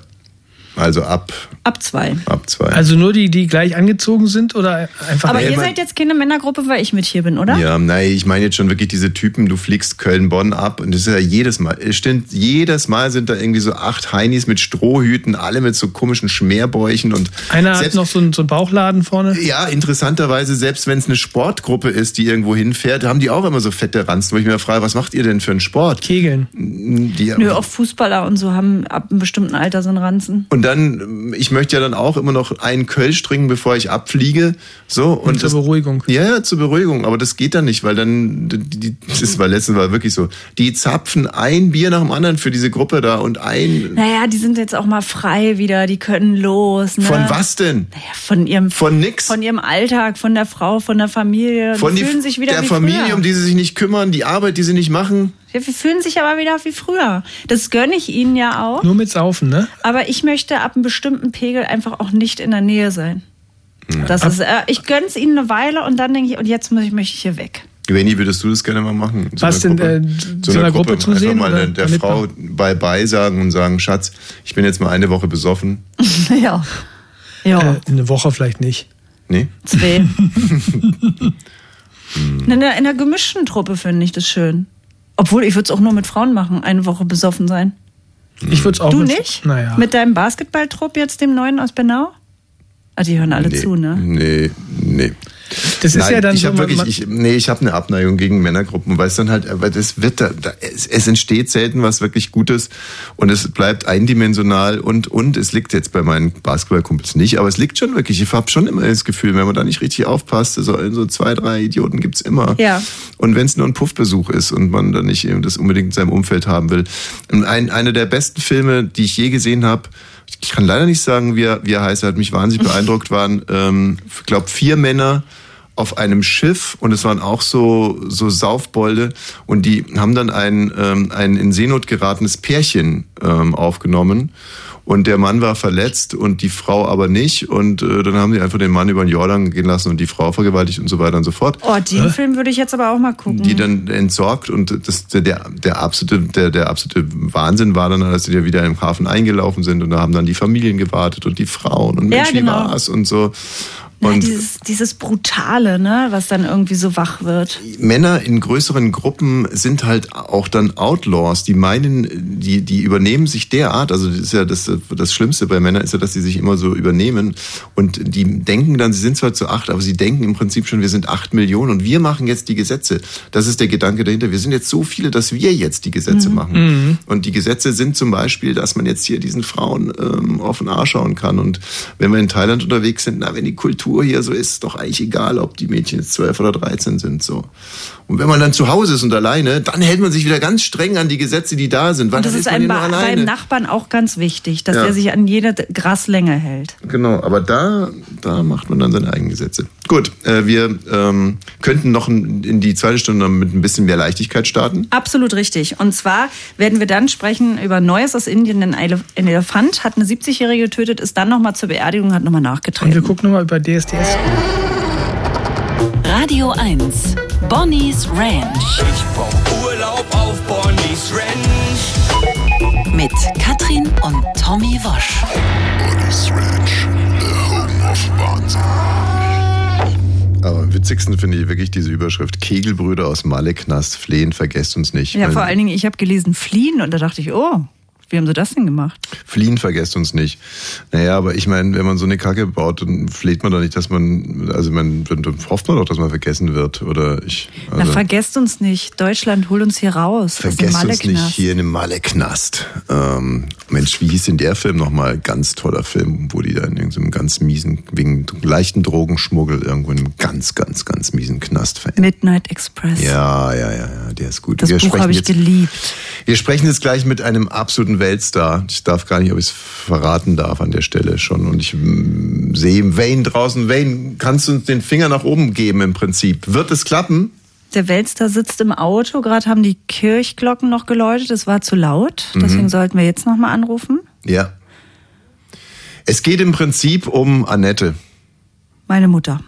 Also ab, Ab zwei. ab zwei. Also nur die, die gleich angezogen sind oder einfach. Aber ihr seid jetzt keine Männergruppe, weil ich mit hier bin, oder? Ja, nein, ich meine jetzt schon wirklich diese Typen, du fliegst Köln-Bonn ab und das ist ja jedes Mal, es stimmt, jedes Mal sind da irgendwie so acht Heinis mit Strohhüten, alle mit so komischen Schmerbäuchen und Einer hat selbst, noch so einen, so einen Bauchladen vorne. ja, interessanterweise, selbst wenn es eine Sportgruppe ist, die irgendwo hinfährt, haben die auch immer so fette Ranzen, wo ich mir frage, was macht ihr denn für einen Sport? Kegeln. Die, Nö, auch Fußballer und so haben ab einem bestimmten Alter so einen Ranzen. und dann, ich möchte ja dann auch immer noch einen Kölsch trinken, bevor ich abfliege. So, und, Und zur das, Beruhigung. Ja, ja, zur Beruhigung. Aber das geht dann nicht, weil dann, die, das war letztens war wirklich so, die zapfen ein Bier nach dem anderen für diese Gruppe da und ein. Naja, die sind jetzt auch mal frei wieder, die können los. Ne? Von was denn? Naja, von ihrem, Von nix? von ihrem Alltag, von der Frau, von der Familie. Von die die, fühlen sich wieder der wie Familie, früher. um die sie sich nicht kümmern, die Arbeit, die sie nicht machen. Ja, wir fühlen sich aber wieder wie früher. Das gönne ich ihnen ja auch. Nur mit Saufen, ne? Aber ich möchte ab einem bestimmten Pegel einfach auch nicht in der Nähe sein. Das ist, äh, ich gönne es ihnen eine Weile und dann denke ich, und jetzt muss ich, möchte ich hier weg. Wenny, würdest du das gerne mal machen? In Was einer denn, Gruppe? äh, zu einer Gruppe zusehen Einfach mal oder der, der Frau Bye-bye sagen und sagen, Schatz, ich bin jetzt mal eine Woche besoffen. (laughs) ja. Ja, Äh, eine Woche vielleicht nicht. Nee? zwei. (laughs) in, der, in der gemischten Truppe finde ich das schön. Obwohl, ich würde es auch nur mit Frauen machen, eine Woche besoffen sein. Ich würde es auch Du mit- nicht? Naja. Mit deinem Basketballtrupp jetzt, dem neuen aus Bernau? Ah, die hören alle nee, zu, ne? Nee, nee. Das ist Nein, ja dann ich so, wirklich, ich, nee, ich habe eine Abneigung gegen Männergruppen, weil es dann halt, aber das wird da, da es, es entsteht selten was wirklich Gutes und es bleibt eindimensional und und es liegt jetzt bei meinen Basketballkumpels nicht, aber es liegt schon wirklich. Ich habe schon immer das Gefühl, wenn man da nicht richtig aufpasst, so, so zwei, drei Idioten gibt's immer. Ja. Und wenn es nur ein Puffbesuch ist und man dann nicht eben das unbedingt in seinem Umfeld haben will. Ein, einer der besten Filme, die ich je gesehen habe, ich kann leider nicht sagen, wie er, wie er heißt, er hat mich wahnsinnig beeindruckt, (laughs) waren, ähm, ich glaube, vier Männer auf einem Schiff und es waren auch so, so Saufbolde. Und die haben dann ein, ähm, ein in Seenot geratenes Pärchen ähm, aufgenommen und der Mann war verletzt und die Frau aber nicht und äh, dann haben sie einfach den Mann über den Jordan gehen lassen und die Frau vergewaltigt und so weiter und so fort Oh, den Film würde ich jetzt aber auch mal gucken. die dann entsorgt und das, der, der, absolute, der, der absolute Wahnsinn war dann, als sie ja wieder im Hafen eingelaufen sind und da haben dann die Familien gewartet und die Frauen und Ja, Mensch, genau. wie war's und so. Und dieses, dieses Brutale, ne, was dann irgendwie so wach wird. Männer in größeren Gruppen sind halt auch dann Outlaws. Die meinen, die, die übernehmen sich derart, also das ist ja das, das Schlimmste bei Männern ist ja, dass sie sich immer so übernehmen und die denken dann, sie sind zwar zu acht, aber sie denken im Prinzip schon, wir sind acht Millionen und wir machen jetzt die Gesetze. Das ist der Gedanke dahinter. Wir sind jetzt so viele, dass wir jetzt die Gesetze Mhm. machen. Mhm. Und die Gesetze sind zum Beispiel, dass man jetzt hier diesen Frauen ähm, auf den Arsch schauen kann. Und wenn wir in Thailand unterwegs sind, na, wenn die Kultur hier so ist, ist doch eigentlich egal, ob die Mädchen jetzt 12 oder 13 sind. So. Und wenn man dann zu Hause ist und alleine, dann hält man sich wieder ganz streng an die Gesetze, die da sind. Weil Und das ist man einem ba beim alleine. Nachbarn auch ganz wichtig, dass Ja. er sich an jede Graslänge hält. Genau, aber da, da macht man dann seine eigenen Gesetze. Gut, äh, wir ähm, könnten noch in die zweite Stunde mit ein bisschen mehr Leichtigkeit starten. Absolut richtig. Und zwar werden wir dann sprechen über Neues aus Indien. Ein Ele- ein Elefant hat eine 70-Jährige getötet, ist dann nochmal zur Beerdigung, hat nochmal Und wir nachgetreten. gucken nochmal über DSDS. Radio 1. Bonnie's Ranch. Ich brauch Urlaub auf Bonnie's Ranch. Mit Katrin und Tommy Wosch. Bonnie's Ranch, the home of Wahnsinn. Aber am witzigsten finde ich wirklich diese Überschrift. Kegelbrüder aus Maleknast flehen, vergesst uns nicht. Ja, vor allen Dingen, ich habe gelesen Fliehen und da dachte ich, oh, wie haben sie das denn gemacht? Fliehen, vergesst uns nicht. Naja, aber ich meine, wenn man so eine Kacke baut, dann fleht man doch nicht, dass man, also man, dann hofft man doch, dass man vergessen wird. Oder ich. Na, Also, vergesst uns nicht. Deutschland, hol uns hier raus. Vergesst uns nicht Malleknast. hier in dem Maleknast. Ähm, Mensch, wie hieß denn der Film nochmal? Ganz toller Film, wo die da in irgendeinem ganz miesen, wegen leichten Drogenschmuggel irgendwo in einem ganz, ganz, ganz miesen Knast verenden. Midnight Express. Ja, ja, ja, ja, der ist gut. Das Buch habe ich jetzt, geliebt. wir sprechen jetzt gleich mit einem absoluten Weltstar. Ich darf gar nicht, ob ich es verraten darf an der Stelle schon. Und ich mm, sehe Wayne draußen. Wayne, kannst du uns den Finger nach oben geben im Prinzip? Wird es klappen? Der Weltstar sitzt im Auto. Gerade haben die Kirchglocken noch geläutet. Es war zu laut. Mhm. Deswegen sollten wir jetzt nochmal anrufen. Ja. Es geht im Prinzip um Annette. Meine Mutter.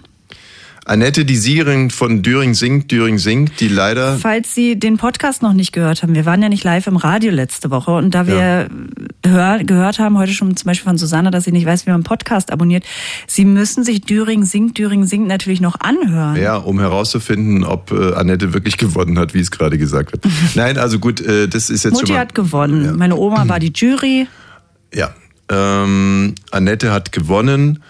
Annette, die Siegerin von Düring singt, Düring singt, die leider. Falls Sie den Podcast noch nicht gehört haben, wir waren ja nicht live im Radio letzte Woche und da wir hör, gehört haben, heute schon zum Beispiel von Susanne, dass sie nicht weiß, wie man einen Podcast abonniert, Sie müssen sich Düring singt, Düring singt natürlich noch anhören. Ja, um herauszufinden, ob äh, Annette wirklich gewonnen hat, wie es gerade gesagt wird. (laughs) Nein, also gut, äh, das ist jetzt Mutti schon mal. hat gewonnen. Meine Oma war die Jury. Ja. Ähm, Annette hat gewonnen,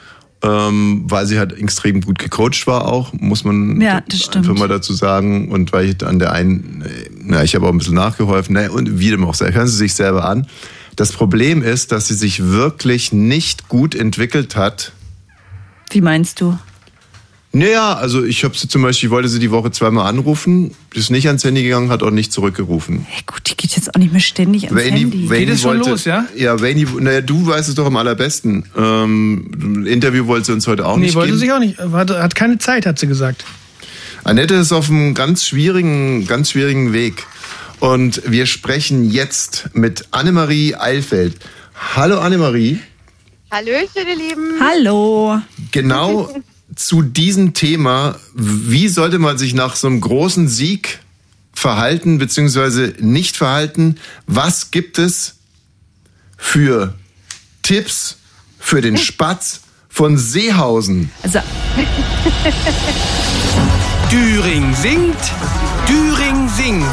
ähm, weil sie halt extrem gut gecoacht war auch, muss man Ja, einfach mal dazu sagen. Und weil ich an der einen, äh, na, ich habe auch ein bisschen nachgeholfen, na, und wie dem auch sei, hören Sie sich selber an. Das Problem ist, dass sie sich wirklich nicht gut entwickelt hat. Wie meinst du? Naja, also ich habe sie zum Beispiel, ich wollte sie die Woche zweimal anrufen, ist nicht ans Handy gegangen, hat auch nicht zurückgerufen. Hey, gut, die geht jetzt auch nicht mehr ständig ans Handy. wollte, Ja, Wayne, naja, du weißt es doch am allerbesten. Ähm, Interview wollte sie uns heute auch nee, nicht wollte geben. sich auch nicht. Hat, hat keine Zeit, hat sie gesagt. Annette ist auf einem ganz schwierigen, ganz schwierigen Weg. Und wir sprechen jetzt mit Annemarie Eilfeld. Hallo Annemarie. Hallöchen, ihr Lieben. Hallo. Genau (laughs) zu diesem Thema, wie sollte man sich nach so einem großen Sieg verhalten bzw. nicht verhalten? Was gibt es für Tipps für den (laughs) Spatz von Seehausen? Also (laughs) Düring singt, Düring singt.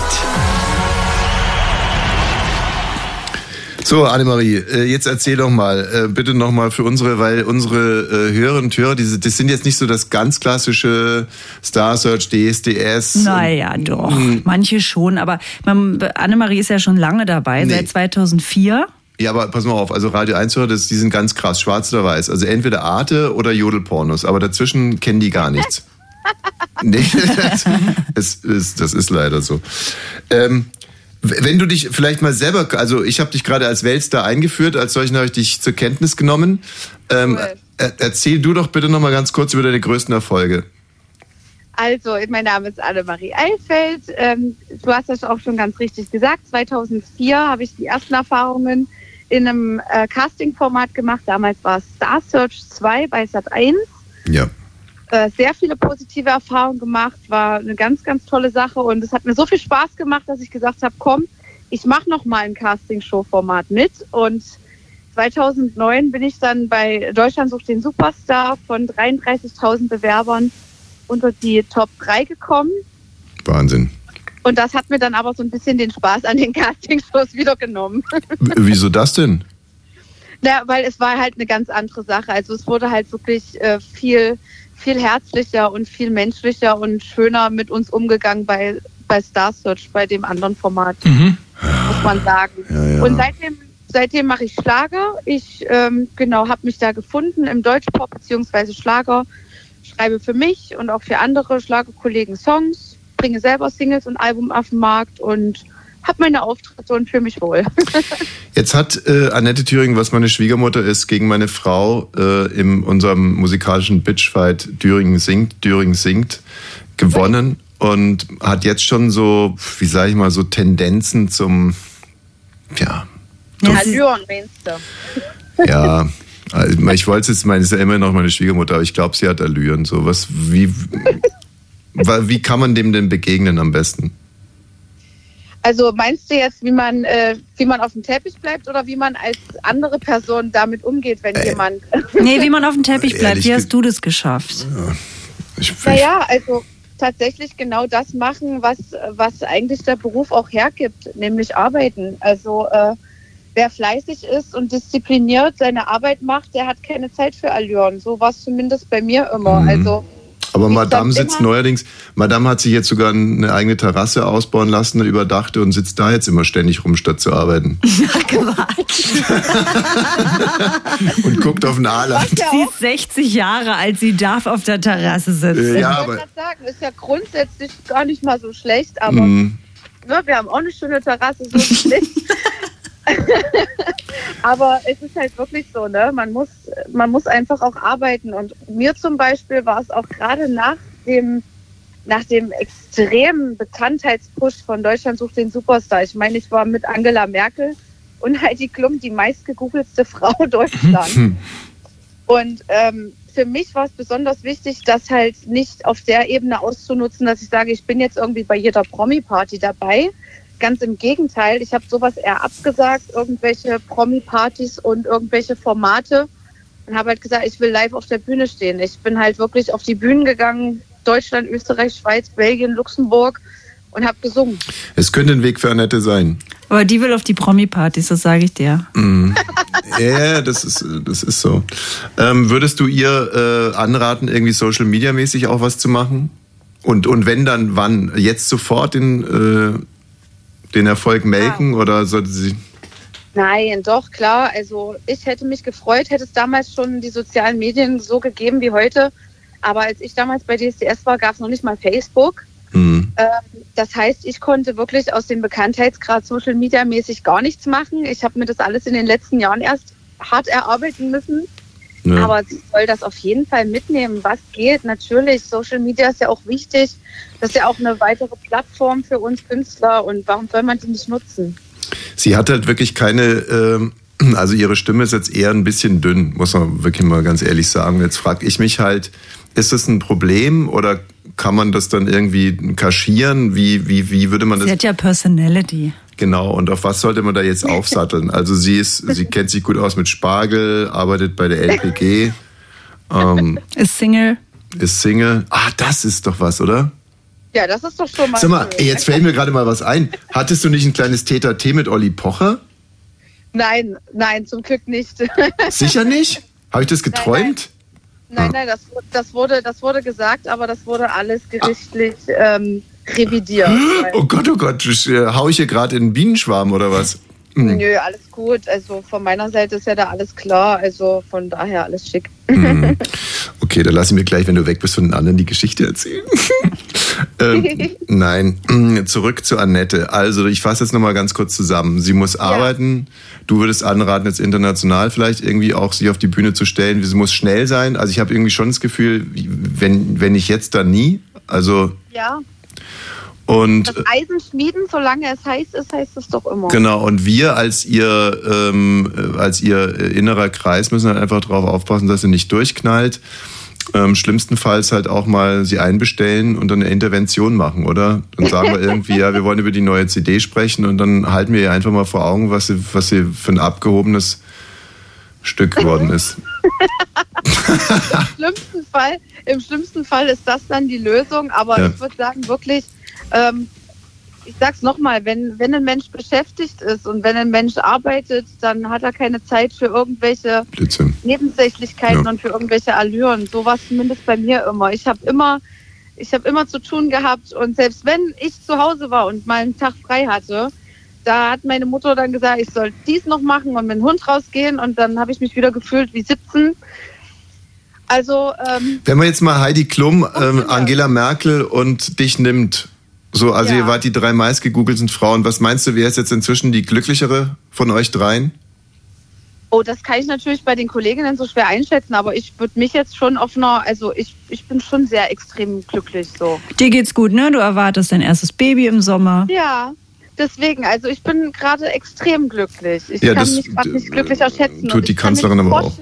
So, Annemarie, äh, jetzt erzähl doch mal, äh, bitte nochmal für unsere, weil unsere äh, Hörerinnen und Hörer, diese, das sind jetzt nicht so das ganz klassische Star Search, DSDS. Naja, doch. Manche schon, aber man, Annemarie ist ja schon lange dabei, Nee. seit 2004. Ja, aber pass mal auf, also Radio 1 Hörer, das, die sind ganz krass, schwarz oder weiß. Also entweder Arte oder Jodelpornos, aber dazwischen kennen die gar nichts. (laughs) nee, (laughs) das, das, ist, das ist leider so. Ähm, wenn du dich vielleicht mal selber, also ich habe dich gerade als Weltstar eingeführt, als solchen habe ich dich zur Kenntnis genommen. Ähm, er, erzähl du doch bitte noch mal ganz kurz über deine größten Erfolge. Also, mein Name ist Annemarie Eilfeld. Ähm, du hast das auch schon ganz richtig gesagt. 2004 habe ich die ersten Erfahrungen in einem äh, Casting-Format gemacht. Damals war es Star Search 2 bei Sat 1. Ja. Äh, sehr viele positive Erfahrungen gemacht, war eine ganz, ganz tolle Sache und es hat mir so viel Spaß gemacht, dass ich gesagt habe, komm, ich mache noch mal ein Casting-Show-Format mit und 2009 bin ich dann bei Deutschland sucht den Superstar von 33.000 Bewerbern unter die Top 3 gekommen. Wahnsinn. Und das hat mir dann aber so ein bisschen den Spaß an den Castingshows wieder genommen. Wieso das denn? Na, weil es war halt eine ganz andere Sache. Also es wurde halt wirklich äh, viel, viel herzlicher und viel menschlicher und schöner mit uns umgegangen bei, bei Star Search, bei dem anderen Format, muss man sagen. ja. Und seitdem, seitdem mache ich Schlager. Ich ähm, genau habe mich da gefunden im Deutschpop beziehungsweise Schlager. Schreibe für mich und auch für andere Schlagerkollegen Songs, bringe selber Singles und Album auf den Markt und habe meine Auftritte und fühle mich wohl. (laughs) Jetzt hat äh, Annette Thüring, was meine Schwiegermutter ist, gegen meine Frau äh, in unserem musikalischen Bitchfight Thüringen singt, Thüringen singt, gewonnen und hat jetzt schon so, wie sage ich mal, so Tendenzen zum, ja, Ja, Allüren meinst du? ja, also ich wollte es jetzt, meine, ist ja immer noch meine Schwiegermutter, aber ich glaube, sie hat Allüren. So was, wie, wie kann man dem denn begegnen am besten? Also meinst du jetzt, wie man, äh, wie man auf dem Teppich bleibt oder wie man als andere Person damit umgeht, wenn jemand. Nee, wie man auf dem Teppich bleibt. Wie hast du das geschafft? Ich, Naja, also tatsächlich genau das machen, was, was eigentlich der Beruf auch hergibt, nämlich arbeiten. Also äh, wer fleißig ist und diszipliniert seine Arbeit macht, der hat keine Zeit für Allüren. So war es zumindest bei mir immer. Mhm. Also Aber Ich Madame sitzt immer- neuerdings, Madame hat sich jetzt sogar eine eigene Terrasse ausbauen lassen, eine überdachte und sitzt da jetzt immer ständig rum, statt zu arbeiten. (laughs) (laughs) und guckt auf den Aaland. Sie ist 60 Jahre alt, sie darf auf der Terrasse sitzen. Ja, ich aber- wollte gerade sagen, ist ja grundsätzlich gar nicht mal so schlecht, aber Mhm. ne, wir haben auch eine schöne Terrasse, so nicht. (laughs) (laughs) aber es ist halt wirklich so, ne? Man muss, man muss einfach auch arbeiten. Und mir zum Beispiel war es auch gerade nach dem, nach dem extremen Bekanntheitspush von Deutschland sucht den Superstar. Ich meine, ich war mit Angela Merkel und Heidi Klum die meistgegoogelste (laughs) Frau Deutschlands. (laughs) Und ähm, für mich war es besonders wichtig, das halt nicht auf der Ebene auszunutzen, dass ich sage, ich bin jetzt irgendwie bei jeder Promi-Party dabei. Ganz im Gegenteil, ich habe sowas eher abgesagt, irgendwelche Promi-Partys und irgendwelche Formate und habe halt gesagt, ich will live auf der Bühne stehen. Ich bin halt wirklich auf die Bühnen gegangen, Deutschland, Österreich, Schweiz, Belgien, Luxemburg und habe gesungen. Es könnte ein Weg für Annette sein. Aber die will auf die Promi-Partys, das sage ich dir. Mhm. Ja, das ist, das ist so. Ähm, würdest du ihr äh, anraten, irgendwie Social Media mäßig auch was zu machen? Und, und wenn dann, wann? Jetzt sofort den, äh, den Erfolg melken oder sollte sie. Nein, doch, klar. Also ich hätte mich gefreut, hätte es damals schon die sozialen Medien so gegeben wie heute. Aber als ich damals bei DSDS war, gab es noch nicht mal Facebook. Hm. Ähm, das heißt, ich konnte wirklich aus dem Bekanntheitsgrad Social Media mäßig gar nichts machen. Ich habe mir das alles in den letzten Jahren erst hart erarbeiten müssen. Ja. Aber sie soll das auf jeden Fall mitnehmen, was geht. Natürlich, Social Media ist ja auch wichtig. Das ist ja auch eine weitere Plattform für uns Künstler. Und warum soll man die nicht nutzen? Sie hat halt wirklich keine, ähm, also ihre Stimme ist jetzt eher ein bisschen dünn, muss man wirklich mal ganz ehrlich sagen. Jetzt frage ich mich halt, ist das ein Problem oder kann man das dann irgendwie kaschieren? Wie, wie, wie würde man Sie das hat ja Personality. genau und auf was sollte man da jetzt (laughs) aufsatteln? Also sie ist, sie kennt sich gut aus mit Spargel, arbeitet bei der LPG, ähm, (laughs) Ist Single. ist Single. Ah, das ist doch was, oder? Ja, das ist doch schon mal. Sag mal, schön. jetzt fällt mir gerade mal was ein. Hattest du nicht ein kleines Täter-T mit Olli Pocher? Nein, nein, zum Glück nicht. Sicher nicht? Habe ich das geträumt? (laughs) Nein, nein, das, wu- das, wurde, das wurde gesagt, aber das wurde alles gerichtlich ähm, revidiert. (gasps) Oh Gott, oh Gott, ich, äh, hau ich hier gerade in den Bienenschwarm oder was? Hm. Nö, alles gut. Also von meiner Seite ist ja da alles klar. Also von daher alles schick. Hm. (laughs) Okay, dann lass ich mir gleich, wenn du weg bist, von den anderen die Geschichte erzählen. (laughs) ähm, nein, zurück zu Annette. Also ich fasse jetzt nochmal ganz kurz zusammen. Sie muss arbeiten. Du würdest anraten, jetzt international vielleicht irgendwie auch sich auf die Bühne zu stellen. Sie muss schnell sein. Also ich habe irgendwie schon das Gefühl, wenn, wenn nicht jetzt, dann nie. Also Ja, und das Eisen schmieden, solange es heiß ist, heißt es doch immer. Genau, und wir als ihr, ähm, äh, als ihr innerer Kreis müssen halt einfach darauf aufpassen, dass sie nicht durchknallt. Ähm, schlimmstenfalls halt auch mal sie einbestellen und dann eine Intervention machen, oder? Dann sagen wir irgendwie, ja, wir wollen über die neue CD sprechen und dann halten wir ihr einfach mal vor Augen, was sie, was sie für ein abgehobenes Stück geworden ist. Im (laughs) schlimmsten Fall, im schlimmsten Fall ist das dann die Lösung. Aber Ja. ich würde sagen, wirklich, ähm, ich sag's nochmal, wenn, wenn ein Mensch beschäftigt ist und wenn ein Mensch arbeitet, dann hat er keine Zeit für irgendwelche Blödsinn. Nebensächlichkeiten Ja. und für irgendwelche Allüren. So war es zumindest bei mir immer. Ich habe immer, ich habe immer zu tun gehabt und selbst wenn ich zu Hause war und mal einen Tag frei hatte, da hat meine Mutter dann gesagt, ich soll dies noch machen und mit dem Hund rausgehen und dann habe ich mich wieder gefühlt wie sitzen. Also ähm, Wenn man jetzt mal Heidi Klum, ähm, Angela Merkel und dich nimmt, so, also Ja. ihr wart die drei meistgegoogelten Frauen, was meinst du, wer ist jetzt inzwischen die glücklichere von euch dreien? Oh, das kann ich natürlich bei den Kolleginnen so schwer einschätzen, aber ich würde mich jetzt schon auf einer, also ich, ich bin schon sehr extrem glücklich so. Dir geht's gut, ne? Du erwartest dein erstes Baby im Sommer. Ja, deswegen, also ich bin gerade extrem glücklich. Ich Ja, kann das, mich gerade nicht glücklicher schätzen. tut die Kanzlerin aber auch.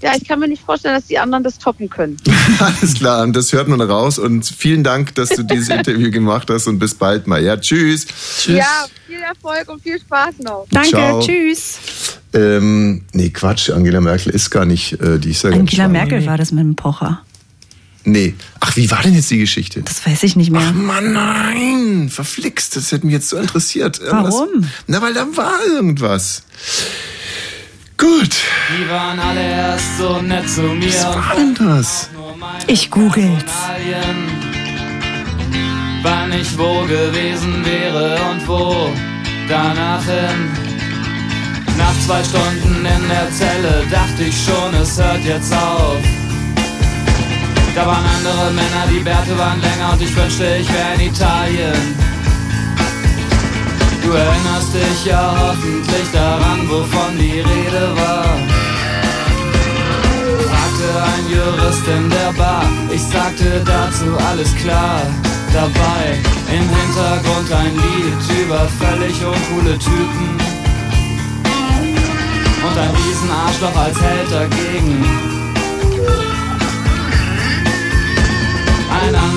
Ja, ich kann mir nicht vorstellen, dass die anderen das toppen können. (laughs) Alles klar, und das hört man raus und vielen Dank, dass du dieses (laughs) Interview gemacht hast und bis bald mal. Ja, tschüss. Ja, viel Erfolg und viel Spaß noch. Danke, Ciao. tschüss. Ähm, nee, Quatsch, Angela Merkel ist gar nicht, äh, die ist ja Angela. Merkel war das mit dem Pocher. Nee. Ach, wie war denn jetzt die Geschichte? Das weiß ich nicht mehr. Ach Mann, nein, verflixt, das hätte mich jetzt so interessiert. Irgendwas- Warum? Na, weil da war irgendwas. Gut. Die waren alle erst so nett zu mir. Was war denn das? Ich googel's. Wann ich wo gewesen wäre und wo danach hin. Nach zwei Stunden in der Zelle dachte ich schon, es hört jetzt auf. Da waren andere Männer, die Bärte waren länger und ich wünschte, ich wäre in Italien. Du erinnerst dich ja hoffentlich daran, wovon die Rede war. Fragte ein Jurist in der Bar, ich sagte dazu alles klar. Dabei im Hintergrund ein Lied über völlig uncoole Typen. Und ein Riesenarschloch als Held dagegen.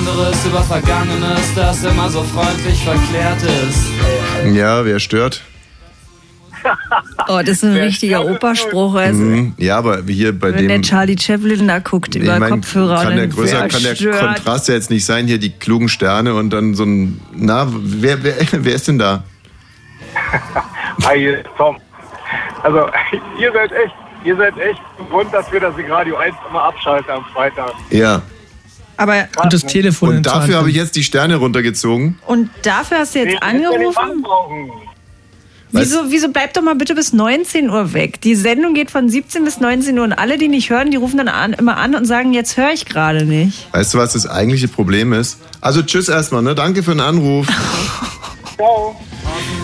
Anderes über Vergangenes, das immer so freundlich verklärt ist. Ja, wer stört? Oh, das ist ein richtiger Operspruch. Also, Mhm. Ja, aber hier bei wenn der dem. Charlie Chaplin da guckt über ich mein, Kopfhörer kann und der größer, kann der stört. Kontrast ja jetzt nicht sein, hier die klugen Sterne und dann so ein. Na, wer, wer, (laughs) wer ist denn da? (laughs) Hi, Tom. Also, ihr seid echt, ihr seid echt Grund dafür, dass ich Radio 1 immer abschalte am Freitag. Ja. Aber Und das Telefon Und dafür habe ich jetzt die Sterne runtergezogen. und dafür hast du jetzt ich angerufen? Wieso, wieso bleib doch mal bitte bis 19 Uhr weg? Die Sendung geht von 17 bis 19 Uhr und alle, die nicht hören, die rufen dann an, immer an und sagen, jetzt höre ich gerade nicht. Weißt du, was das eigentliche Problem ist? Also tschüss erstmal, ne? Danke für den Anruf. Ciao.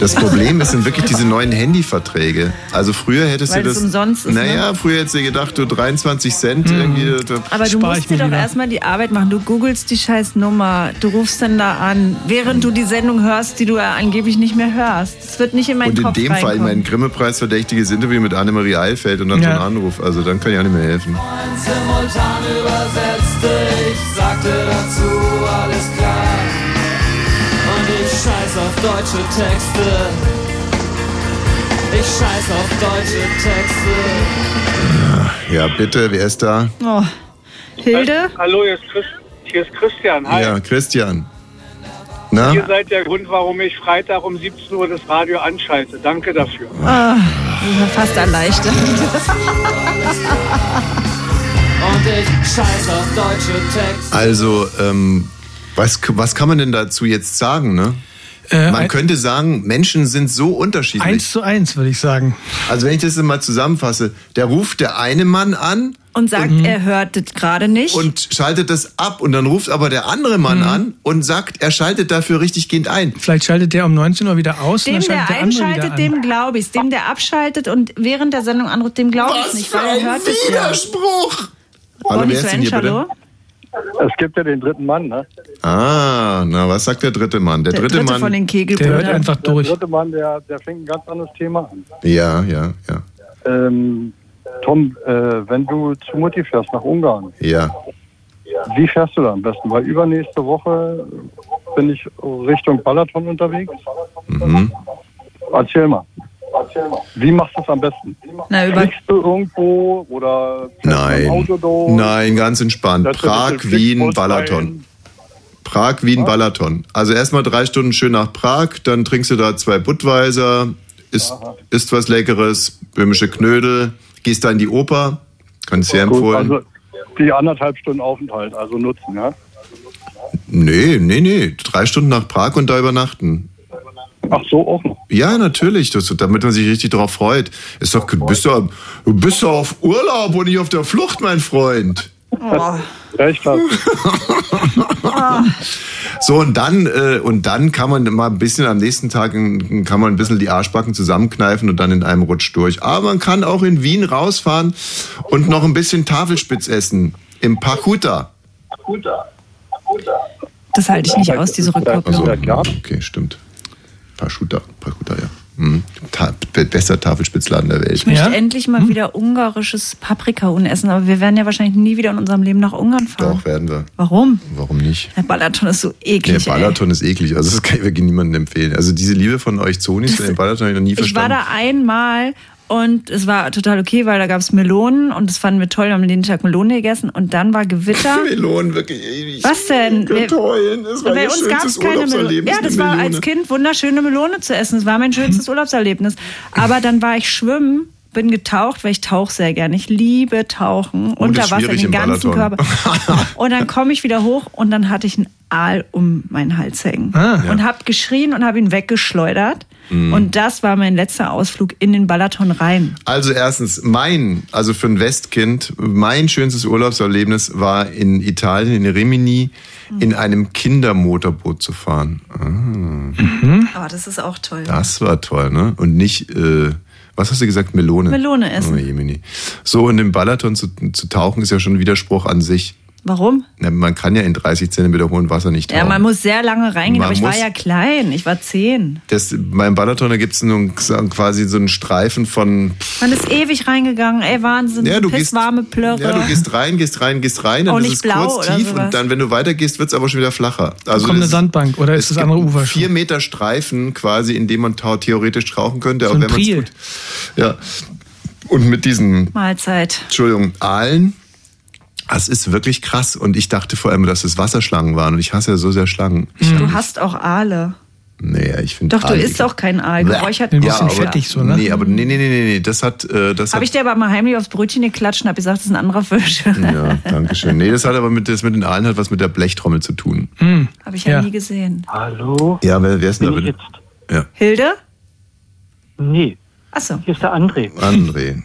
Das Problem ist sind wirklich diese neuen Handyverträge. Also früher hättest Weil du es das. umsonst ist, ne? naja, früher hättest du dir gedacht, du 23 Cent Hm. irgendwie. Da, Aber du musst dir doch erstmal die Arbeit machen. Du googelst die scheiß Nummer, du rufst dann da an, während du die Sendung hörst, die du ja angeblich nicht mehr hörst. Das wird nicht in meinen und in Kopf dem Fall reinkommen. mein Grimme-Preis verdächtiges Interview mit Annemarie Eilfeld und dann Ja. so ein Anruf. Also dann kann ich auch nicht mehr helfen. Simultan übersetzte, ich sagte dazu alles deutsche Texte. Ich scheiß auf deutsche Texte. Ja, bitte, wer ist da? Oh. Hilde? Hallo, hier ist, Chris, hier ist Christian. Hi. Ja, Christian. Na? Ihr seid der Grund, warum ich Freitag um 17 Uhr das Radio anschalte. Danke dafür. Ah, fast erleichtert. Und ich scheiß auf deutsche Texte. Also, ähm, was, was kann man denn dazu jetzt sagen, ne? Äh, Man ein- könnte sagen, Menschen sind so unterschiedlich. Eins zu eins, würde ich sagen. Also wenn ich das mal zusammenfasse, der ruft der eine Mann an Und sagt, er hört das gerade nicht. und schaltet das ab und dann ruft aber der andere Mann an und sagt, er schaltet dafür richtiggehend ein. Vielleicht schaltet der um 19 Uhr wieder aus dem, und dann der der einschaltet, an. dem glaube ich Dem, der abschaltet und während der Sendung anruft, dem glaube ich nicht, weil er hört es ja. Widerspruch! Hallo, Bonnie wer ist denn hier bitte? Es gibt ja den dritten Mann, ne? Ah, na, was sagt der dritte Mann? Der, Der dritte, dritte Mann. von den Der hört Kegelbrüdern. einfach durch. Der dritte Mann, der, der fängt ein ganz anderes Thema an. Ja, ja, ja. Ähm, Tom, äh, wenn du zu Mutti fährst nach Ungarn, Ja. wie fährst du da am besten? Weil übernächste Woche bin ich Richtung Balaton unterwegs. Mhm. Erzähl mal. Wie machst du es am besten? Na, über- Fliegst du irgendwo oder Nein, Auto durch? nein, ganz entspannt. Das Prag, Wien, Balaton. Prag, Wien, Balaton. Also erstmal drei Stunden schön nach Prag, dann trinkst du da zwei Budweiser, isst, isst was Leckeres, böhmische Knödel, gehst da in die Oper, kannst sehr Gut, empfohlen. also die anderthalb Stunden Aufenthalt, also nutzen, ja? nee, nee, nee, drei Stunden nach Prag und da übernachten. Ach so, auch noch. Ja, natürlich, das, damit man sich richtig darauf freut. Ist doch, du bist doch, du bist doch auf Urlaub und nicht auf der Flucht, mein Freund. Oh. Echt krass. (laughs) So, und dann, äh, und dann kann man mal ein bisschen am nächsten Tag kann man ein bisschen die Arschbacken zusammenkneifen und dann in einem Rutsch durch. Aber man kann auch in Wien rausfahren und noch ein bisschen Tafelspitz essen. Im Pachuta. Das halte ich nicht aus, diese Rückkopplung. Also, okay, stimmt. Pachuta, Pachuta, ja. Mhm. Ta bester Tafelspitzladen der Welt. Ich möchte endlich mal wieder ungarisches Paprikahuhn essen, aber wir werden ja wahrscheinlich nie wieder in unserem Leben nach Ungarn fahren. Doch, werden wir. Warum? Warum nicht? Der Balaton ist so Der eklig. ey. Balaton ist eklig. Also das kann ich wirklich niemandem empfehlen. Also diese Liebe von euch Zonis für den Balaton habe ich noch nie Ich war verstanden. da einmal und es war total okay, weil da gab es Melonen und das fanden wir toll. Wir haben den Tag Melone gegessen und dann war Gewitter. (laughs) Melonen, wirklich ewig. Was denn? Wir- Tollen. Das war Bei uns gab es keine Melone. Urlaubserlebnis Ja, das war als Kind wunderschöne Melone zu essen. Das war mein schönstes Urlaubserlebnis. Aber dann war ich schwimmen, bin getaucht, weil ich tauche sehr gerne. Ich liebe Tauchen. Oh, Unter Wasser, schwierig den ganzen. Körper. (laughs) Und dann komme ich wieder hoch und dann hatte ich einen Aal um meinen Hals hängen. Ah. und Ja. habe geschrien und habe ihn weggeschleudert. Mhm. Und das war mein letzter Ausflug in den Balaton rein. Also erstens, mein, also für ein Westkind, mein schönstes Urlaubserlebnis war in Italien, in Rimini, in einem Kindermotorboot zu fahren. Ah, Aber das ist auch toll. das war toll, ne? Und nicht, äh, was hast du gesagt, Melone? Melone essen. Oh, Jemini. So, und im Balaton zu, zu tauchen ist ja schon ein Widerspruch an sich. Warum? Na, Man kann ja in 30 Zentimeter hohem Wasser nicht tauchen. Ja, man muss sehr lange reingehen, Man aber ich war muss- ja klein. Ich war zehn. Das, beim Balaton, da gibt es nun quasi so einen Streifen von Man ist ewig reingegangen. Ey, Wahnsinn. Ja, so du gehst- pisswarme Plörre. Ja, du gehst rein, gehst rein, gehst rein, dann Auch ist nicht es blau kurz tief sowas. und dann, wenn du weitergehst, wird es aber schon wieder flacher. Also kommt eine Sandbank oder ist es das andere Ufer schon? Vier Meter Streifen quasi, in dem man theoretisch tauchen könnte, So aber ein wenn man Priel. tut. Ja. Und mit diesen, Mahlzeit. Entschuldigung, Aalen, das ist wirklich krass. Und ich dachte vor allem, dass es Wasserschlangen waren. Und ich hasse ja so sehr Schlangen. Ich Du hast auch Aale. Nee, ich finde Doch, du Aale isst auch keinen Aal. Geräuchert ja, bisschen aber, fettig so, ne? Nee, aber nee, nee, nee, nee, nee. Das hat, äh, das Habe ich dir aber mal heimlich aufs Brötchen geklatscht und habe gesagt, das ist ein anderer Fisch. Ja, danke schön. Nee, das hat aber mit, das mit den Aalen hat was mit der Blechtrommel zu tun. Habe ich ja, nie gesehen. Hallo? Ja, wer, wer ist denn da bitte? Ja, Hilde? Nee. Achso. Hier ist der André. André.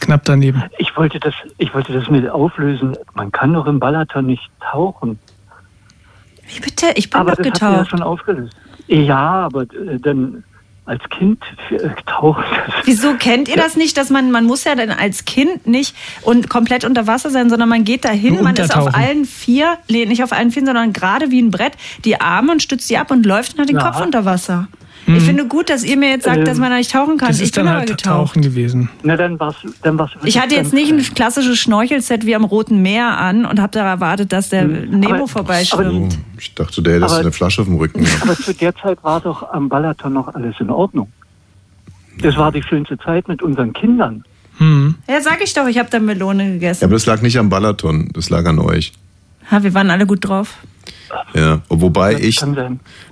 Knapp daneben. Ich wollte das, ich wollte das mit auflösen. Man kann doch im Balaton nicht tauchen. Wie bitte? Ich bin aber doch das hat er ja getaucht. schon aufgelöst. Ja, aber äh, dann als Kind äh, getaucht. Wieso kennt ihr das nicht, dass man, man muss ja dann als Kind nicht und komplett unter Wasser sein, sondern man geht dahin, man ist auf allen vier, nee, nicht auf allen vier, sondern gerade wie ein Brett, die Arme und stützt die ab und läuft und hat den Ja. Kopf unter Wasser. Mhm. Ich finde gut, dass ihr mir jetzt sagt, Ähm, dass man da nicht tauchen kann. Das ich ist bin dann aber halt getaucht. Tauchen gewesen. Na, dann war's, dann war's Ich hatte jetzt nicht ein klassisches Schnorchelset wie am Roten Meer an und habe da erwartet, dass der Nemo aber- vorbeischwimmt. Oh, ich dachte, der hätte Aber- eine Flasche auf dem Rücken. gehabt. Aber zu der Zeit war doch am Balaton noch alles in Ordnung. Das war die schönste Zeit mit unseren Kindern. Ja, sag ich doch, ich habe da Melone Ja, gegessen. aber das lag nicht am Balaton, das lag an euch. Ja, wir waren alle gut drauf. Ja, wobei Das ich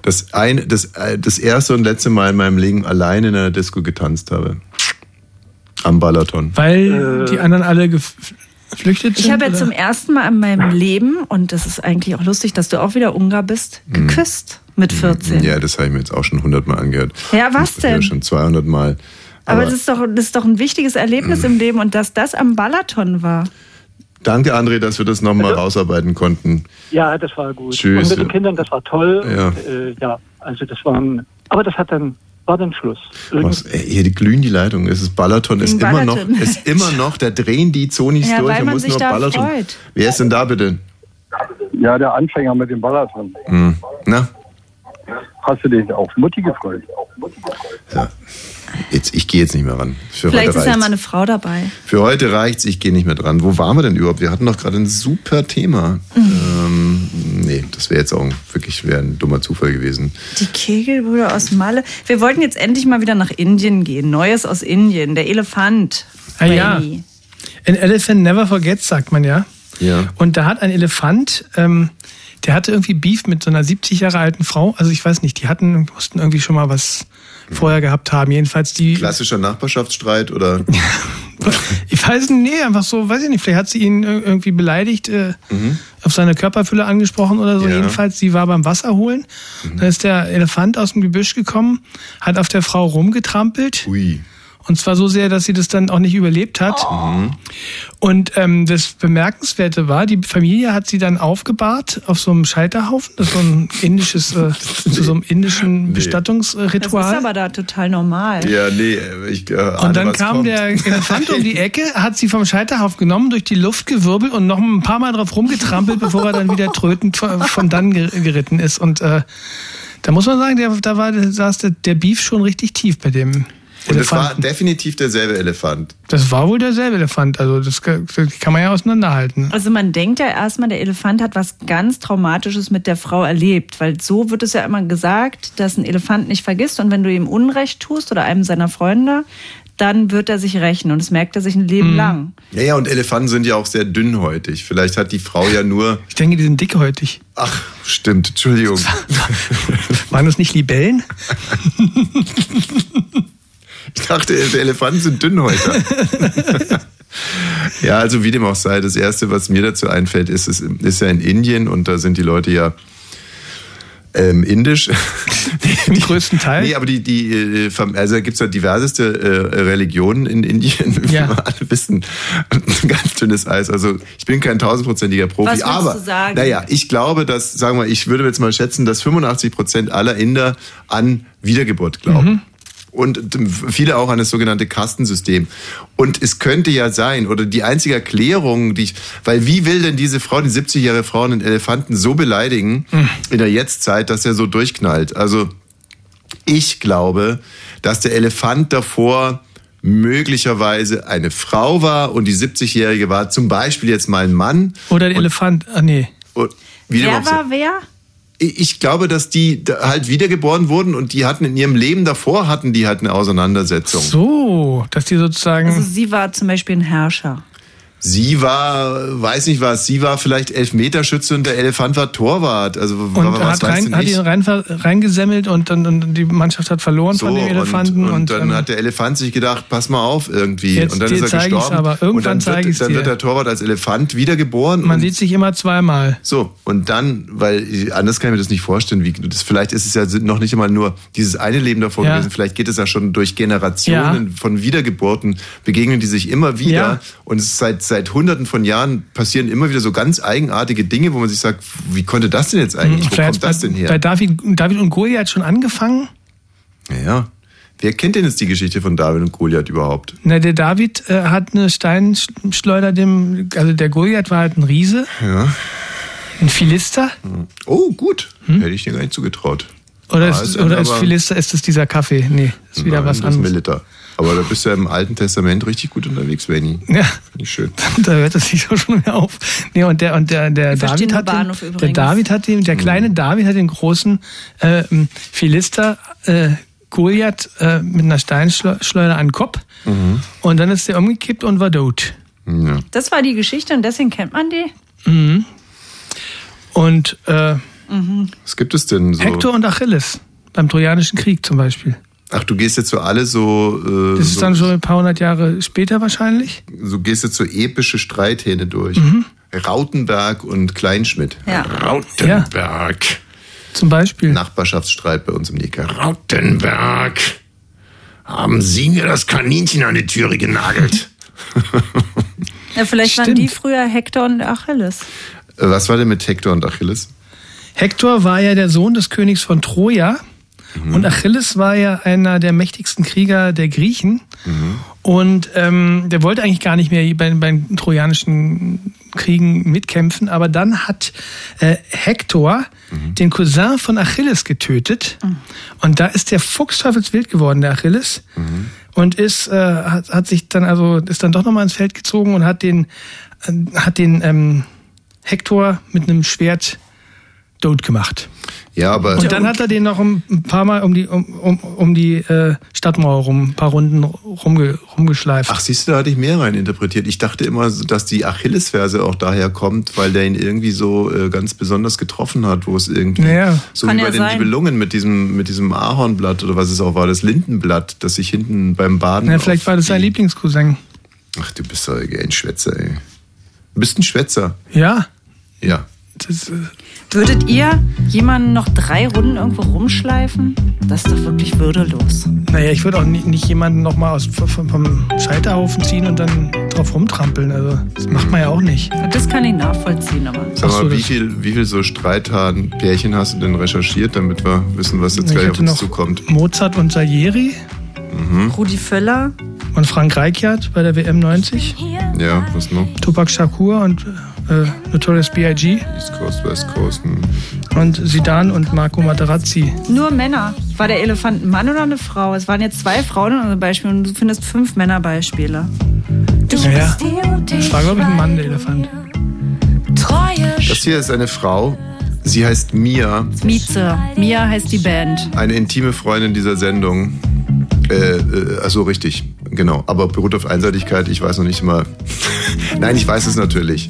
das, ein, das, äh, das erste und letzte Mal in meinem Leben alleine in einer Disco getanzt habe. Am Balaton. Weil die anderen alle gef- geflüchtet sind? Ich habe ja zum ersten Mal in meinem Leben, und das ist eigentlich auch lustig, dass du auch wieder Ungar bist, geküsst mit 14. Ja, das habe ich mir jetzt auch schon 100 Mal angehört. Ja, was denn? schon 200 Mal. Aber, das, ist doch, das ist doch ein wichtiges Erlebnis im Leben und dass das am Balaton war. Danke, André, dass wir das nochmal rausarbeiten konnten. Ja, das war gut. Tschüss. Und mit den Kindern, das war toll. Ja. Und, äh, ja, also das waren, aber das hat dann, war dann Schluss. Was, ey, hier die glühen die Leitungen. Es ist Balaton, ist immer noch, ist immer noch, da drehen die Zonis Ja, durch, man muss sich nur da Balaton. freut. Wer ist denn da bitte? Ja, der Anfänger mit dem Balaton. Hm. Na, Hast du dich auf Mutti gefreut? Jetzt, ich gehe jetzt nicht mehr ran. Für Vielleicht heute ist ja reicht's. mal eine Frau dabei. Für heute reicht's, ich gehe nicht mehr dran. Wo waren wir denn überhaupt? Wir hatten doch gerade ein super Thema. Mhm. Ähm, nee, das wäre jetzt auch wirklich wär ein dummer Zufall gewesen. Die Kegelbrüder aus Malle. Wir wollten jetzt endlich mal wieder nach Indien gehen. Neues aus Indien. Der Elefant. Ah, ja. An elephant never forgets, sagt man ja. Ja. Und da hat ein Elefant, ähm, der hatte irgendwie Beef mit so einer 70 Jahre alten Frau. Also ich weiß nicht, die hatten, mussten irgendwie schon mal was vorher gehabt haben. Jedenfalls die. Klassischer Nachbarschaftsstreit oder? (laughs) Ich weiß nicht, nee, einfach so, weiß ich nicht, vielleicht hat sie ihn ir- irgendwie beleidigt, äh, auf seine Körperfülle angesprochen oder so. Mhm. Ja. Mhm. Jedenfalls, sie war beim Wasser holen. Da ist der Elefant aus dem Gebüsch gekommen, hat auf der Frau rumgetrampelt. Ui. Und zwar so sehr, dass sie das dann auch nicht überlebt hat. Mhm. Und ähm, das Bemerkenswerte war, die Familie hat sie dann aufgebahrt auf so einem Scheiterhaufen. Das ist so ein indisches, äh, zu so einem indischen Das Bestattungsritual. ist aber da total normal. Ja, nee, ich äh, ahne, Und dann kam kommt. der Elefant um die (laughs) Ecke, hat sie vom Scheiterhaufen genommen, durch die Luft gewirbelt und noch ein paar Mal drauf rumgetrampelt, bevor er dann wieder trötend von dann ger- geritten ist. Und äh, da muss man sagen, der, da war saß der, der Beef schon richtig tief bei dem Und es war definitiv derselbe Elefant. Das war wohl derselbe Elefant. Also das kann das kann man ja auseinanderhalten. Also man denkt ja erstmal, der Elefant hat was ganz Traumatisches mit der Frau erlebt, weil so wird es ja immer gesagt, dass ein Elefant nicht vergisst und wenn du ihm Unrecht tust oder einem seiner Freunde, dann wird er sich rächen und das merkt er sich ein Leben Mhm. lang. Naja, und Elefanten sind ja auch sehr dünnhäutig. Vielleicht hat die Frau ja nur. Ich denke, die sind dickhäutig. Ach, stimmt, Entschuldigung. (laughs) Waren das nicht Libellen? (laughs) Ich dachte, die Elefanten sind Dünnhäuter. (laughs) ja, also wie dem auch sei, das Erste, was mir dazu einfällt, ist, es ist ja in Indien und da sind die Leute ja ähm, indisch. (laughs) Im größten Teil? Nee, aber die, die äh, also da gibt's ja diverseste äh, Religionen in Indien, (laughs) wie Ja. wir alle wissen. Und ein ganz dünnes Eis. Also ich bin kein tausendprozentiger Profi, Was aber du sagen? naja, ich glaube, dass, sagen wir, ich würde jetzt mal schätzen, dass 85 Prozent aller Inder an Wiedergeburt glauben. Mhm. Und viele auch an das sogenannte Kastensystem. Und es könnte ja sein, oder die einzige Erklärung, die ich, weil wie will denn diese Frau, die 70-jährige Frau, einen Elefanten so beleidigen Mhm. in der Jetztzeit, dass er so durchknallt? Also, ich glaube, dass der Elefant davor möglicherweise eine Frau war und die 70-jährige war zum Beispiel jetzt mal ein Mann. Oder der Elefant? Ah, nee. Und wie Wer war wer? Ich glaube, dass die halt wiedergeboren wurden und die hatten in ihrem Leben davor hatten die halt eine Auseinandersetzung. So, dass die sozusagen. Also sie war zum Beispiel ein Herrscher. Sie war, weiß nicht was, sie war vielleicht Elfmeterschütze und der Elefant war Torwart. Also und was hat, rein, hat ihn rein, reingesemmelt und dann und die Mannschaft hat verloren von dem Elefanten. Und, und, dann ähm, hat der Elefant sich gedacht, pass mal auf irgendwie. Jetzt und dann ist er gestorben. aber. Irgendwann und dann wird, dann wird der Torwart als Elefant wiedergeboren. man und sieht sich immer zweimal. so, und dann, weil anders kann ich mir das nicht vorstellen, wie das, vielleicht ist es ja noch nicht einmal nur dieses eine Leben davor Ja. gewesen, vielleicht geht es ja schon durch Generationen Ja. von Wiedergeburten, begegnen die sich immer wieder Ja. und es ist seit, seit hunderten von Jahren passieren immer wieder so ganz eigenartige Dinge, wo man sich sagt, wie konnte das denn jetzt eigentlich, wo Vielleicht kommt das denn her? Bei David, David und Goliath schon angefangen. ja, wer kennt denn jetzt die Geschichte von David und Goliath überhaupt? Na, der David äh, hat eine Steinschleuder dem, also der Goliath war halt ein Riese, Ja. ein Philister. Oh, gut. Hätte ich dir gar nicht zugetraut. Oder, Ah, ist, oder ist Philister, ist das dieser Kaffee? Nee, ist wieder Nein, was das ist anderes. Aber da bist du ja im Alten Testament richtig gut unterwegs, Benny. Ja. Nicht schön. (laughs) da hört es sich auch schon mehr auf. Nee, und der, und der, der Ich David hat den, der. David hat den, der kleine David hat den großen äh, Philister äh, Goliath äh, mit einer Steinschleuder an den Kopf. Und dann ist der umgekippt und war tot. Ja. Das war die Geschichte und deswegen kennt man die? Mhm. Und äh, Mhm. Was gibt es denn so? Hektor und Achilles beim Trojanischen Krieg zum Beispiel. Ach, du gehst jetzt so alle so. Äh, Das ist so, dann schon ein paar hundert Jahre später wahrscheinlich. so gehst jetzt so epische Streithähne durch. Mhm. Rautenberg und Kleinschmidt. Ja. Rautenberg. Zum Beispiel. Nachbarschaftsstreit bei uns im Neckar. Rautenberg. Haben Sie mir das Kaninchen an die Türe genagelt? Ja, vielleicht waren Stimmt. die früher Hektor und Achilles. Äh, Was war denn mit Hektor und Achilles? Hektor war ja der Sohn des Königs von Troja Mhm. und Achilles war ja einer der mächtigsten Krieger der Griechen. Mhm. Und ähm, der wollte eigentlich gar nicht mehr bei, bei den trojanischen Kriegen mitkämpfen, aber dann hat äh, Hektor Mhm. den Cousin von Achilles getötet. Und da ist der fuchsteufelswild geworden, der Achilles. Mhm. Und ist, äh, hat, hat sich dann also, ist dann doch nochmal ins Feld gezogen und hat den, äh, hat den ähm, Hektor mit einem Schwert, tot gemacht. Ja, aber. Und dann hat er den noch ein paar Mal um die, um, um, um die äh, Stadtmauer rum, ein paar Runden rumge, rumgeschleift. Ach, siehst du, da hatte ich mehr rein interpretiert. Ich dachte immer, dass die Achillesferse auch daher kommt, weil der ihn irgendwie so äh, ganz besonders getroffen hat, wo es irgendwie Naja. so Kann wie ja bei den sein. Nibelungen mit diesem mit diesem Ahornblatt oder was es auch war, das Lindenblatt, das sich hinten beim Baden. Ja, vielleicht war das sein Lieblingscousin. Ach, du bist doch ein Schwätzer, ey. Du bist ein Schwätzer. Ja. Ja. Das, äh, Würdet ihr jemanden noch drei Runden irgendwo rumschleifen? Das ist doch wirklich würdelos. naja, ich würde auch nicht, nicht jemanden nochmal vom, vom Scheiterhaufen ziehen und dann drauf rumtrampeln. Also, das macht man ja auch nicht. Das kann ich nachvollziehen, aber. Sag mal, wie viel, wie viel so Streithaden-Pärchen hast du denn recherchiert, damit wir wissen, was jetzt Ich gleich auf uns noch zukommt? Mozart und Salieri Mhm. Rudi Völler. und Frank Reichardt bei der WM 90. Ja, was noch? Tupac Shakur und äh, Notorious B.I.G. East Coast, West Coast. Hm. und Zidane und Marco Materazzi. Nur Männer. War der Elefant ein Mann oder eine Frau? Es waren jetzt zwei Frauen in unserem Beispiel und du findest fünf Männerbeispiele. Naja, das war, glaube ich, ein Mann, der Elefant. Das hier ist eine Frau. Sie heißt Mia, Mieze. Mia heißt die Band. eine intime Freundin dieser Sendung. Äh, äh, also richtig, genau. Aber beruht auf Einseitigkeit. Ich weiß noch nicht mal. (laughs) Nein, ich weiß es natürlich.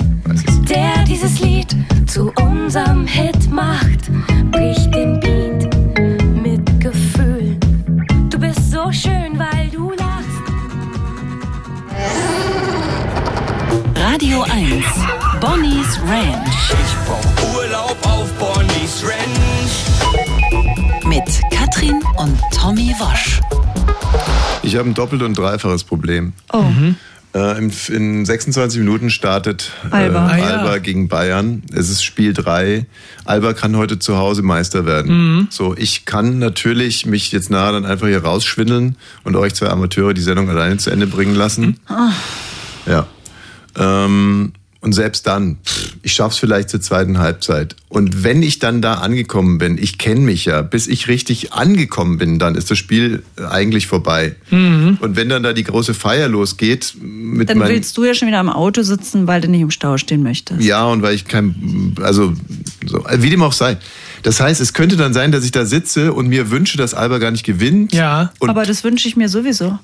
Der dieses Lied zu unserem Hit macht, bricht den Beat mit Gefühl. Du bist so schön, weil du lachst. Radio 1. Bonnie's Ranch. Ich brauch Urlaub auf Bonnie's Ranch. Mit Katrin und Tommy Wosch. Ich habe ein doppelt und dreifaches Problem. Oh. Äh, in, in 26 Minuten startet äh, Alba. Ah, ja. Gegen Bayern. Es ist Spiel 3. Alba kann heute zu Hause Meister werden. Mhm. So, ich kann natürlich mich jetzt nahe dann einfach hier rausschwindeln und euch zwei Amateure die Sendung alleine zu Ende bringen lassen. Ah. Ja. Ähm, und selbst dann, ich schaff's vielleicht zur zweiten Halbzeit. Und wenn ich dann da angekommen bin, ich kenne mich ja, bis ich richtig angekommen bin, dann ist das Spiel äh, eigentlich vorbei. Mhm. Und wenn dann da die große Feier losgeht, mit Dann willst du ja schon wieder am Auto sitzen, weil du nicht im Stau stehen möchtest. ja, und weil ich kein, also, so, wie dem auch sei. Das heißt, es könnte dann sein, dass ich da sitze und mir wünsche, dass Alba gar nicht gewinnt. Ja. Und Aber das wünsche ich mir sowieso.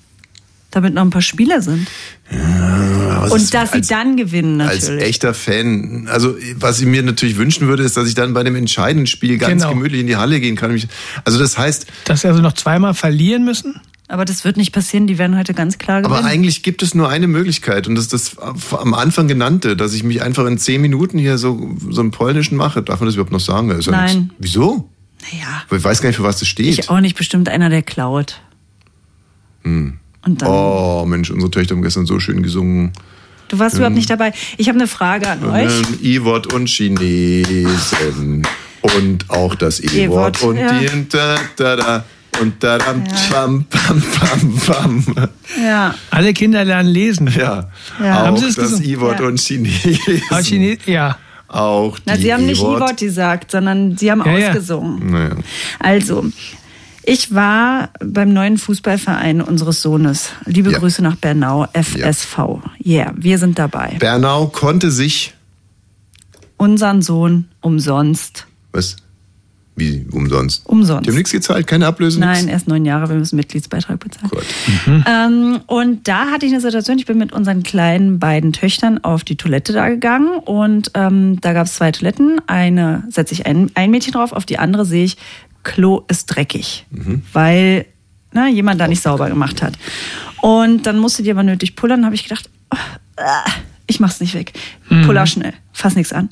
Damit noch ein paar Spieler sind. Aber es Und ist dass sie als- dann gewinnen Als natürlich. echter Fan, also was ich mir natürlich wünschen würde, ist, dass ich dann bei dem entscheidenden Spiel ganz Genau. gemütlich in die Halle gehen kann. Also das heißt, Dass sie also noch zweimal verlieren müssen? Aber das wird nicht passieren, die werden heute ganz klar gewinnen. aber eigentlich gibt es nur eine Möglichkeit und das ist das am Anfang genannte, dass ich mich einfach in zehn Minuten hier so, so einen polnischen mache. Darf man das überhaupt noch sagen? Ja Nein. nichts. Wieso? naja, Ich weiß gar nicht, für was das steht. ich auch nicht bestimmt einer, der klaut. Hm. Und dann, Oh Mensch, unsere Töchter haben gestern so schön gesungen. du warst überhaupt nicht dabei. Ich habe eine Frage an euch. Ähm, I-Wort und Chinesen und auch das E-Wort E-Wort, und ja. die da, da, da und da, da, pam, pam, pam, pam. Ja. Alle Kinder lernen lesen. Ja, Ja. auch Haben Sie es das? I-Wort Ja. und Chinesen. Aber Chine ja. Auch die Na, sie haben nicht E-Wort. E-Wort gesagt, sondern sie haben Ja, ja. ausgesungen. Naja. Also, ich war beim neuen Fußballverein unseres Sohnes. Liebe Ja. Grüße nach Bernau, FSV. Ja, yeah, wir sind dabei. Bernau konnte sich, Unseren Sohn umsonst. was? Wie umsonst? Umsonst. Die haben nichts gezahlt, keine Ablöse, Nein, erst neun Jahre, wir müssen Mitgliedsbeitrag bezahlen. Gut. Ähm, und da hatte ich eine Situation, ich bin mit unseren kleinen beiden Töchtern auf die Toilette da gegangen und ähm, da gab es zwei Toiletten. Eine setze ich ein, ein Mädchen drauf, auf die andere sehe ich, Klo ist dreckig, weil na, jemand da nicht sauber gemacht hat. Und dann musste die aber nötig pullern, habe ich gedacht, oh, äh, ich mach's nicht weg. Puller schnell, fass nichts an.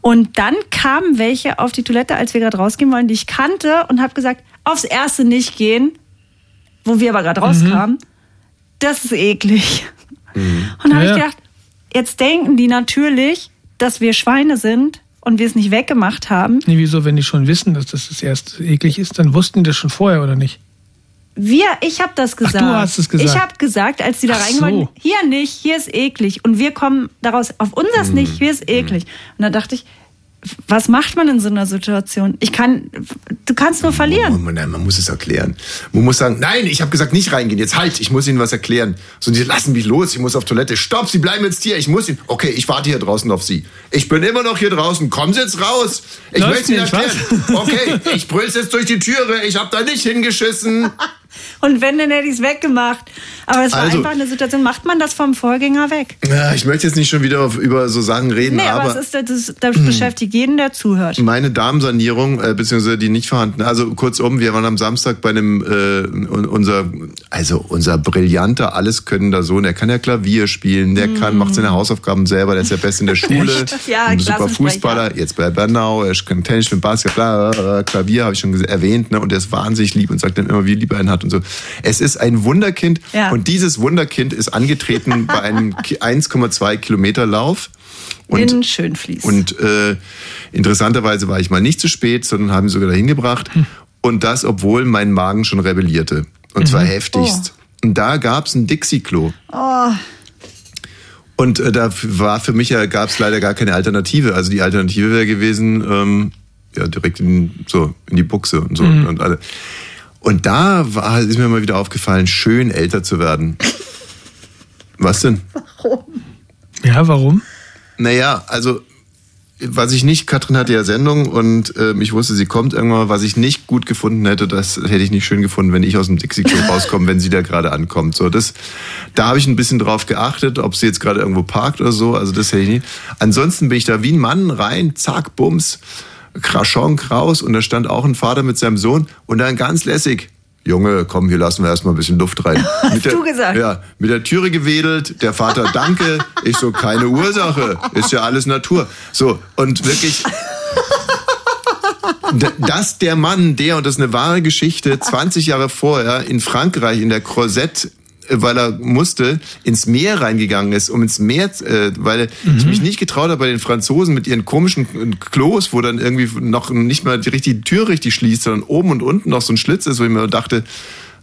Und dann kamen welche auf die Toilette, als wir gerade rausgehen wollen, die ich kannte und habe gesagt, aufs erste nicht gehen, wo wir aber gerade rauskamen. Das ist eklig. Und da habe Ja, ich gedacht, jetzt denken die natürlich, dass wir Schweine sind und wir es nicht weggemacht haben. Nee, wieso, wenn die schon wissen, dass das das erst eklig ist, dann wussten die das schon vorher, oder nicht? Wir, ich habe das gesagt. du hast es gesagt. Ich habe gesagt, als die da Ach rein so. hier nicht, hier ist eklig. Und wir kommen daraus, auf unseres nicht, hier ist eklig. Und da dachte ich, was macht man in so einer Situation? Ich kann, du kannst nur verlieren. Man, man muss es erklären. Man muss sagen, nein, ich habe gesagt, nicht reingehen. Jetzt halt, ich muss Ihnen was erklären. So, die lassen mich los, ich muss auf Toilette. Stopp, Sie bleiben jetzt hier, ich muss Ihnen. Okay, ich warte hier draußen auf Sie. Ich bin immer noch hier draußen. Kommen Sie jetzt raus. Ich Läuft möchte Ihnen nicht, erklären. Okay, ich brüll's jetzt durch die Türe. Ich habe da nicht hingeschissen. Und wenn, dann hätte ich es weggemacht. Aber es war Also- einfach eine Situation, macht man das vom Vorgänger weg? Ja, ich möchte jetzt nicht schon wieder auf, über so Sachen reden, Nee, aber, aber, es ist, das, das beschäftigt jeden, der zuhört. meine Darmsanierung, äh, beziehungsweise die nicht vorhandene, also kurzum, wir waren am Samstag bei einem, äh, un- unser, also unser brillanter, alleskönnender Sohn, der kann ja Klavier spielen, der kann, macht seine Hausaufgaben selber, der ist der Beste in der (laughs) Schule? Ja, super. Fußballer, jetzt bei Bernau, er kann Tennis spielen, Basketball, Klavier habe ich schon erwähnt, ne, und der ist wahnsinnig lieb und sagt dann immer, wie lieb er ihn hat und so. Es ist ein Wunderkind Ja. und dieses Wunderkind ist angetreten (laughs) bei einem Ki- 1,2 Kilometer Lauf. Und in Schönfließ. und äh, interessanterweise war ich mal nicht zu spät, sondern haben ihn sogar dahin gebracht. Und das, obwohl mein Magen schon rebellierte. Und zwar heftigst. Und da gab's ein Dixie-Klo. oh, Und äh, da war für mich ja, gab's leider gar keine Alternative. Also die Alternative wäre gewesen, ähm, ja, direkt in, so, in die Buchse und so. Mhm. Und, alle. Und da war, ist mir mal wieder aufgefallen, schön älter zu werden. Was denn? Ja, warum? Naja, also was ich nicht, Katrin hatte ja Sendung und ähm, ich wusste, sie kommt irgendwann, was ich nicht gut gefunden hätte, das hätte ich nicht schön gefunden, wenn ich aus dem Dixie-Klo (laughs) rauskomme, wenn sie da gerade ankommt. So, das, da habe ich ein bisschen drauf geachtet, ob sie jetzt gerade irgendwo parkt oder so, also das hätte ich nicht. Ansonsten bin ich da wie ein Mann rein, zack, bums, Kraschonk raus und da stand auch ein Vater mit seinem Sohn und dann ganz lässig, Junge, komm, hier lassen wir erstmal ein bisschen Luft rein. (laughs) Hast der, du gesagt? Ja, mit der Türe gewedelt, der Vater, danke. Ich so, keine Ursache, ist ja alles Natur. So, und wirklich, dass der Mann, der, und das ist eine wahre Geschichte, 20 Jahre vorher in Frankreich in der Croisette, weil er musste, ins Meer reingegangen ist, um ins Meer, äh, weil ich mich nicht getraut habe bei den Franzosen mit ihren komischen äh, Klos, wo dann irgendwie noch nicht mal die richtige Tür richtig schließt, sondern oben und unten noch so ein Schlitz ist, wo ich mir dachte,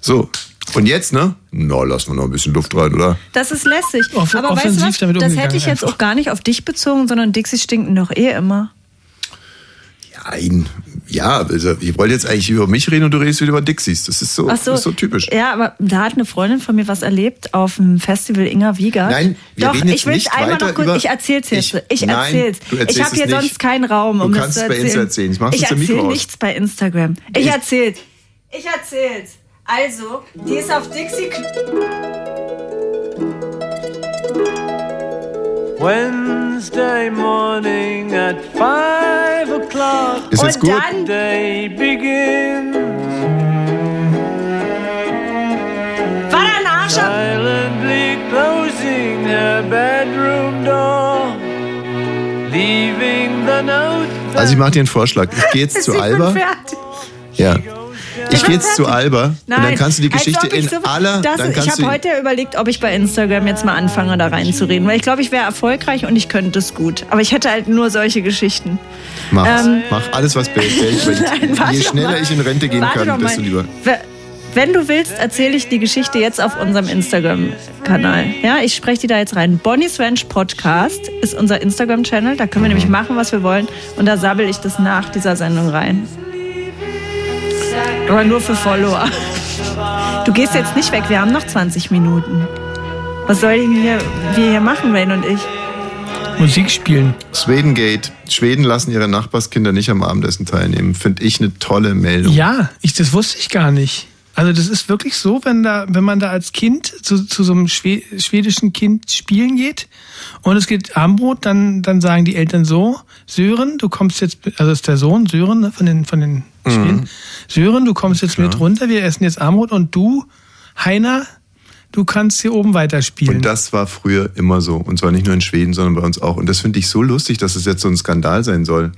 so, und jetzt, ne? Na, lassen wir noch ein bisschen Luft rein, oder? das ist lässig. Off- Aber weißt du was? Das hätte ich jetzt auch gar nicht auf dich bezogen, sondern Dixie stinken doch eh immer. Nein, ja, also, ich wollte jetzt eigentlich über mich reden und du redest wieder über Dixies. Das ist so, Ach so, das ist so typisch. Ja, aber da hat eine Freundin von mir was erlebt auf dem Festival Inga Wiegert. Nein, wir Doch, reden jetzt ich will nicht einmal noch kurz, ich erzähl's jetzt. Ich- Ich, Nein, erzähl's. du erzählst ich habe hier nicht. sonst keinen Raum, Du um das kannst zu es bei erzählen. Insta erzählen. Ich mach's ich jetzt am Mikro erzähl aus. nichts bei Instagram. Ich, Ich- erzähl's. Ich erzähl's. Also, die ist auf Dixie... Wednesday morning at five. Ist jetzt Und gut? dann- Day begins. War da ein Arsch ab? Silently closing her bedroom door. Leaving the note. Also ich mache dir einen Vorschlag. Ich gehe jetzt (laughs) zu Alba. fertig. Ja. Ich gehe jetzt zu. Alba und dann kannst du die Geschichte ich in so- aller. Das, dann ich kannst habe du heute überlegt, ob ich bei Instagram jetzt mal anfange, da reinzureden. Weil ich glaube, ich wäre erfolgreich und ich könnte es gut. Aber ich hätte halt nur solche Geschichten. mach, ähm, mach alles, was Geld bringt. (laughs) Nein, Je schneller ich in Rente gehen Warte kann, desto lieber. We- Wenn du willst, erzähle ich die Geschichte jetzt auf unserem Instagram-Kanal. Ja, ich spreche die da jetzt rein. Bonnie's Ranch Podcast ist unser Instagram-Channel. Da können wir nämlich machen, was wir wollen. Und da sabbel ich das nach dieser Sendung rein. Aber nur für Follower. Du gehst jetzt nicht weg. Wir haben noch 20 Minuten. Was soll denn hier, wir hier machen, Wayne und ich? Musik spielen. Swedengate. Schweden lassen ihre Nachbarskinder nicht am Abendessen teilnehmen. Finde ich eine tolle Meldung. Ja, ich, das wusste ich gar nicht. Also das ist wirklich so, wenn da, wenn man da als Kind zu, zu so einem Schwe schwedischen Kind spielen geht und es geht Abendbrot, dann, dann sagen die Eltern so, Sören, du kommst jetzt, also ist der Sohn, Sören, von den, von den Schweden. Sören, du kommst jetzt mit runter, wir essen jetzt Abendbrot und du, Heiner, du kannst hier oben weiterspielen. Und das war früher immer so. Und zwar nicht nur in Schweden, sondern bei uns auch. Und das finde ich so lustig, dass es jetzt so ein Skandal sein soll.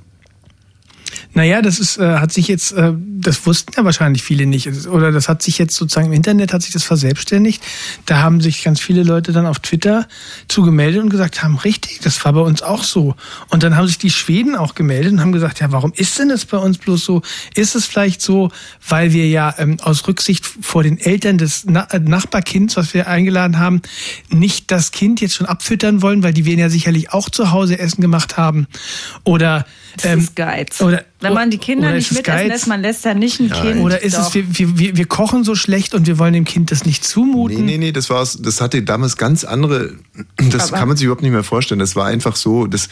Naja, das ist, äh, hat sich jetzt, äh, das wussten ja wahrscheinlich viele nicht. Oder das hat sich jetzt sozusagen im Internet hat sich das verselbstständigt. Da haben sich ganz viele Leute dann auf Twitter zugemeldet und gesagt haben, richtig, das war bei uns auch so. Und dann haben sich die Schweden auch gemeldet und haben gesagt, ja, warum ist denn das bei uns bloß so? Ist es vielleicht so, weil wir ja ähm, aus Rücksicht vor den Eltern des Na äh, Nachbarkinds, was wir eingeladen haben, nicht das Kind jetzt schon abfüttern wollen, weil die werden ja sicherlich auch zu Hause Essen gemacht haben. Oder Das ist Geiz. Oder, Wenn man die Kinder nicht mitessen Geiz? lässt, man lässt ja nicht ein Kind. Oder ist Doch. es, wir, wir, wir, kochen so schlecht und wir wollen dem Kind das nicht zumuten? Nee, nee, nee, das war das hatte damals ganz andere, das Aber- kann man sich überhaupt nicht mehr vorstellen. Das war einfach so, das,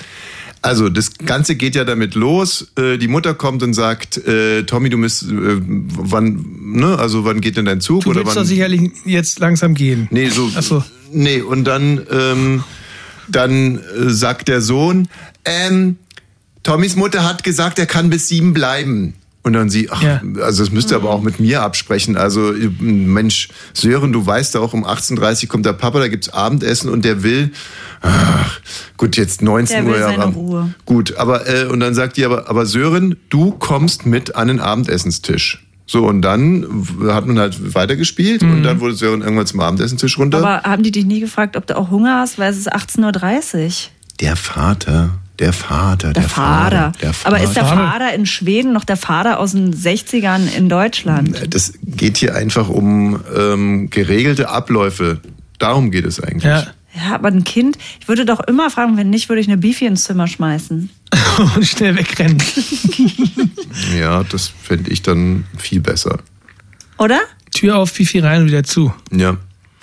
also das Ganze geht ja damit los, äh, die Mutter kommt und sagt, äh, Tommy, du musst, äh, wann, ne, also wann geht denn dein Zug? Du oder willst wann, doch sicherlich jetzt langsam gehen. Nee, so. Ach so. Nee, und dann, ähm, dann äh, sagt der Sohn, ähm, Tommys Mutter hat gesagt, er kann bis sieben bleiben. Und dann sie, ach, also das müsst ihr aber auch mit mir absprechen. Also, Mensch, Sören, du weißt auch, um 18.30 Uhr kommt der Papa, da gibt's Abendessen und der will, ach, gut, jetzt 19 Der Uhr. will ja, seine aber- Ruhe. Gut, aber, äh, und dann sagt die aber, aber Sören, du kommst mit an den Abendessenstisch. So, und dann hat man halt weitergespielt und dann wurde Sören irgendwann zum Abendessenstisch runter. Mhm. Aber haben die dich nie gefragt, ob du auch Hunger hast, weil es ist 18.30 Uhr? Der Vater, der Vater, der, Der Vater. Der Aber ist der Vater. Vater in Schweden noch der Vater aus den 60ern in Deutschland? Das geht hier einfach um ähm, geregelte Abläufe. Darum geht es eigentlich. Ja. Ja, aber ein Kind, ich würde doch immer fragen, wenn nicht, würde ich eine Beefy ins Zimmer schmeißen. (laughs) und schnell wegrennen. (laughs) Ja, das fände ich dann viel besser. Oder? Tür auf, Fifi rein und wieder zu. Ja.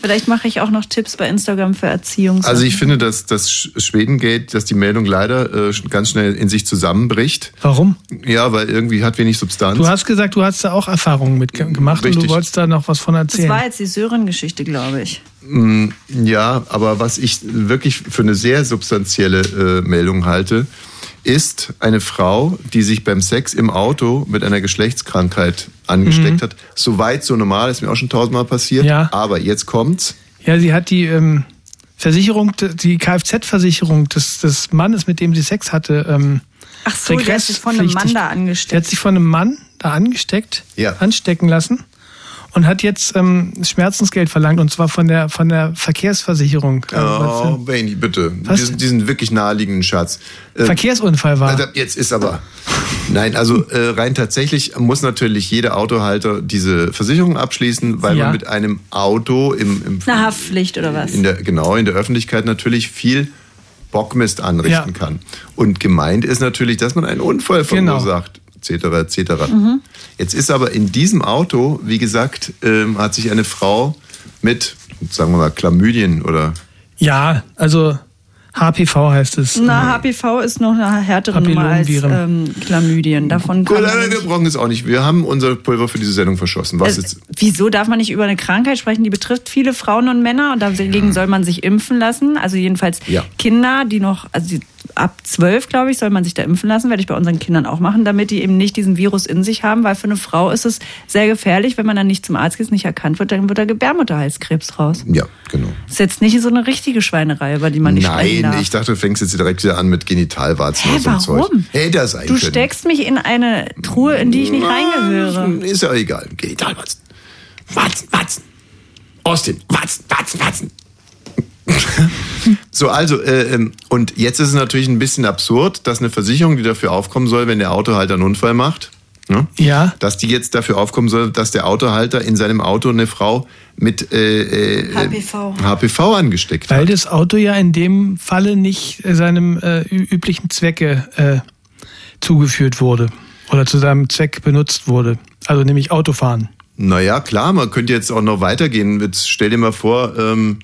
Vielleicht mache ich auch noch Tipps bei Instagram für Erziehung. Also ich finde, dass das Sch- Schwedengate, dass die Meldung leider äh, ganz schnell in sich zusammenbricht. Warum? Ja, weil irgendwie hat wenig Substanz. Du hast gesagt, du hast da auch Erfahrungen mit ge- gemacht und Richtig. du wolltest da noch was von das erzählen. war jetzt die Sören-Geschichte, glaube ich. Mm, Ja, aber was ich wirklich für eine sehr substanzielle äh, Meldung halte, ist eine Frau, die sich beim Sex im Auto mit einer Geschlechtskrankheit angesteckt Mhm. hat. So weit, so normal, ist mir auch schon tausendmal passiert. Ja. Aber jetzt kommt's. Ja, sie hat die ähm, Versicherung, die Kfz-Versicherung des, des Mannes, mit dem sie Sex hatte, ähm, Ach so, der hat sich von einem Mann da angesteckt. Der hat sich von einem Mann da angesteckt, Ja. anstecken lassen und hat jetzt ähm, Schmerzensgeld verlangt und zwar von der von der Verkehrsversicherung. Also, Oh, Benny, bitte. Diesen, diesen wirklich naheliegenden Schatz. Äh, Verkehrsunfall war. Jetzt ist aber. Nein, also äh, rein tatsächlich muss natürlich jeder Autohalter diese Versicherung abschließen, weil Ja. man mit einem Auto im, im Eine Haftpflicht oder was? in der, genau, in der Öffentlichkeit natürlich viel Bockmist anrichten kann. Und gemeint ist natürlich, dass man einen Unfall Genau. Etc., etc. Mhm. Jetzt ist aber in diesem Auto, wie gesagt, ähm, hat sich eine Frau mit, sagen wir mal, Chlamydien oder Ja, also HPV heißt es. Na, HPV ist noch eine härtere Nummer als ähm, Chlamydien. Davon kann Gut, nein, wir brauchen es auch nicht. Wir haben unser Pulver für diese Sendung verschossen. Was Äh, jetzt? Wieso darf man nicht über eine Krankheit sprechen, die betrifft viele Frauen und Männer und dagegen soll man sich impfen lassen? Also jedenfalls Ja. Kinder, die noch, also die, ab zwölf, glaube ich, soll man sich da impfen lassen, werde ich bei unseren Kindern auch machen, damit die eben nicht diesen Virus in sich haben, weil für eine Frau ist es sehr gefährlich, wenn man dann nicht zum Arzt geht, nicht erkannt wird, dann wird da Gebärmutterhalskrebs raus. Ja, genau. Das ist jetzt nicht so eine richtige Schweinerei, über die man nicht Nein, darf. ich dachte, du fängst jetzt direkt wieder an mit Genitalwarzen Hä, oder so ein Zeug. warum? Hätte das sein Du können. steckst mich in eine Truhe, in die ich nicht reingehöre. Ist ja egal. Genitalwarzen. Warzen, Warzen. Austin, Warzen, Warzen, Warzen. (laughs) so, also, äh, ähm, und jetzt ist es natürlich ein bisschen absurd, dass eine Versicherung, die dafür aufkommen soll, wenn der Autohalter einen Unfall macht, ne? Ja. dass die jetzt dafür aufkommen soll, dass der Autohalter in seinem Auto eine Frau mit äh, äh, HPV. HPV angesteckt Weil das Auto ja in dem Falle nicht äh, seinem äh, üblichen Zwecke äh, zugeführt wurde oder zu seinem Zweck benutzt wurde. Also nämlich Autofahren. Naja, klar, man könnte jetzt auch noch weitergehen. Jetzt stell dir mal vor, ähm,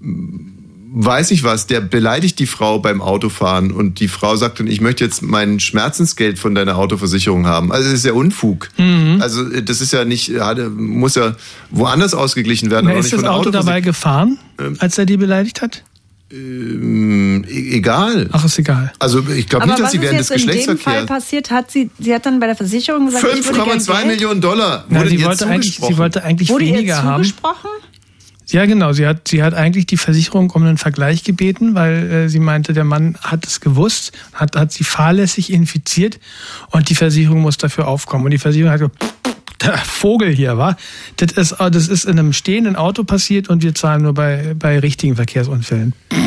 weiß ich was, der beleidigt die Frau beim Autofahren und die Frau sagt dann, ich möchte jetzt mein Schmerzensgeld von deiner Autoversicherung haben. Also das ist ja Unfug. Mhm. Also äh, das ist ja nicht, muss ja woanders ausgeglichen werden. Na, aber ist nicht das Auto dabei gefahren, als er die beleidigt hat? Ähm, e- egal. Ach, ist egal. Also ich glaube nicht, dass was sie ist während des jetzt in dem Fall Geschlechtsverkehrs... passiert? Hat sie, sie hat dann bei der Versicherung gesagt, ich würde gern 5,2 Geld. Millionen Dollar Na, wurde sie, ihr wollte eigentlich, zugesprochen. sie wollte eigentlich Wurde ihr weniger haben. zugesprochen? Ja, genau. Sie hat, sie hat eigentlich die Versicherung um einen Vergleich gebeten, weil äh, sie meinte, der Mann hat es gewusst, hat, hat sie fahrlässig infiziert und die Versicherung muss dafür aufkommen. Und die Versicherung hat gesagt, der Vogel hier, war. Das ist, äh, das ist in einem stehenden Auto passiert und wir zahlen nur bei, bei richtigen Verkehrsunfällen. Ey,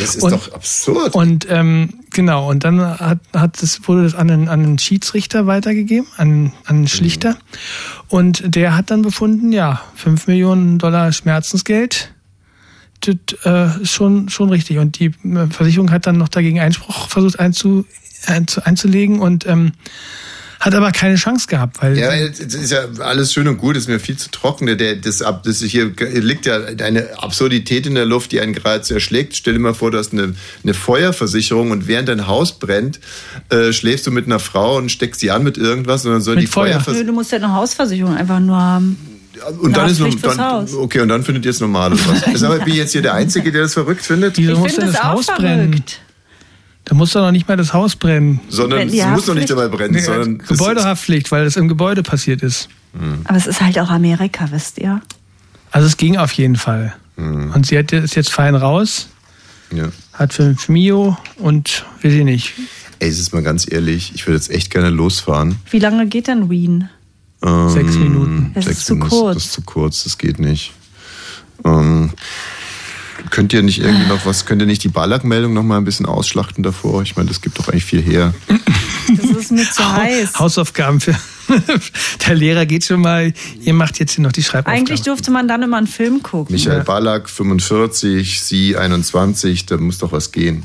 das ist Und- doch absurd. Und ähm, genau, und dann hat, hat das, wurde das an einen, an einen Schiedsrichter weitergegeben, an, an einen Schlichter. Und der hat dann befunden, ja, 5 Millionen Dollar Schmerzensgeld. Das äh, schon, schon richtig. Und die äh, Versicherung hat dann noch dagegen Einspruch versucht einzu, einzu- einzulegen und ähm, hat aber keine Chance gehabt, weil Ja, es ist ja alles schön und gut, ist mir viel zu trocken. Der, das, ab- das hier liegt ja eine Absurdität in der Luft, die einen geradezu erschlägt. Stell dir mal vor, du hast eine, eine Feuerversicherung und während dein Haus brennt, äh, schläfst du mit einer Frau und steckst sie an mit irgendwas und dann soll die Nö, Feuerversicherung. du musst ja eine Hausversicherung einfach nur haben. Und dann ist dann, Haus. okay, und dann findet ihr es normal oder was? (laughs) Ist aber bin ich jetzt hier der Einzige, der das verrückt findet? Wieso muss denn das Haus brennen? Da muss doch noch nicht mal das Haus brennen. Sondern es muss doch nicht dabei brennen, Nee, sondern das Gebäudehaftpflicht, weil das im Gebäude passiert ist. Aber es ist halt auch Amerika, wisst ihr? Also es ging auf jeden Fall. Und sie hat, ist jetzt fein raus, Ja. hat fünf Mio und will sie nicht. Ey, es ist mal ganz ehrlich, ich würde jetzt echt gerne losfahren. Wie lange geht denn Wien? Ähm, Sechs Minuten. Das ist sechs zu Minuten, kurz. Das ist zu kurz, das geht nicht. Ähm, könnt ihr nicht irgendwie noch was, könnt ihr nicht die Ballack-Meldung noch mal ein bisschen ausschlachten davor? Ich meine, das gibt doch eigentlich viel her. Das ist mir zu heiß. Hausaufgaben für. (laughs) Der Lehrer geht schon mal, ihr macht jetzt hier noch die Schreibaufgaben. Eigentlich durfte man dann immer einen Film gucken. Michael Ballack, 45, Sie 21, da muss doch was gehen.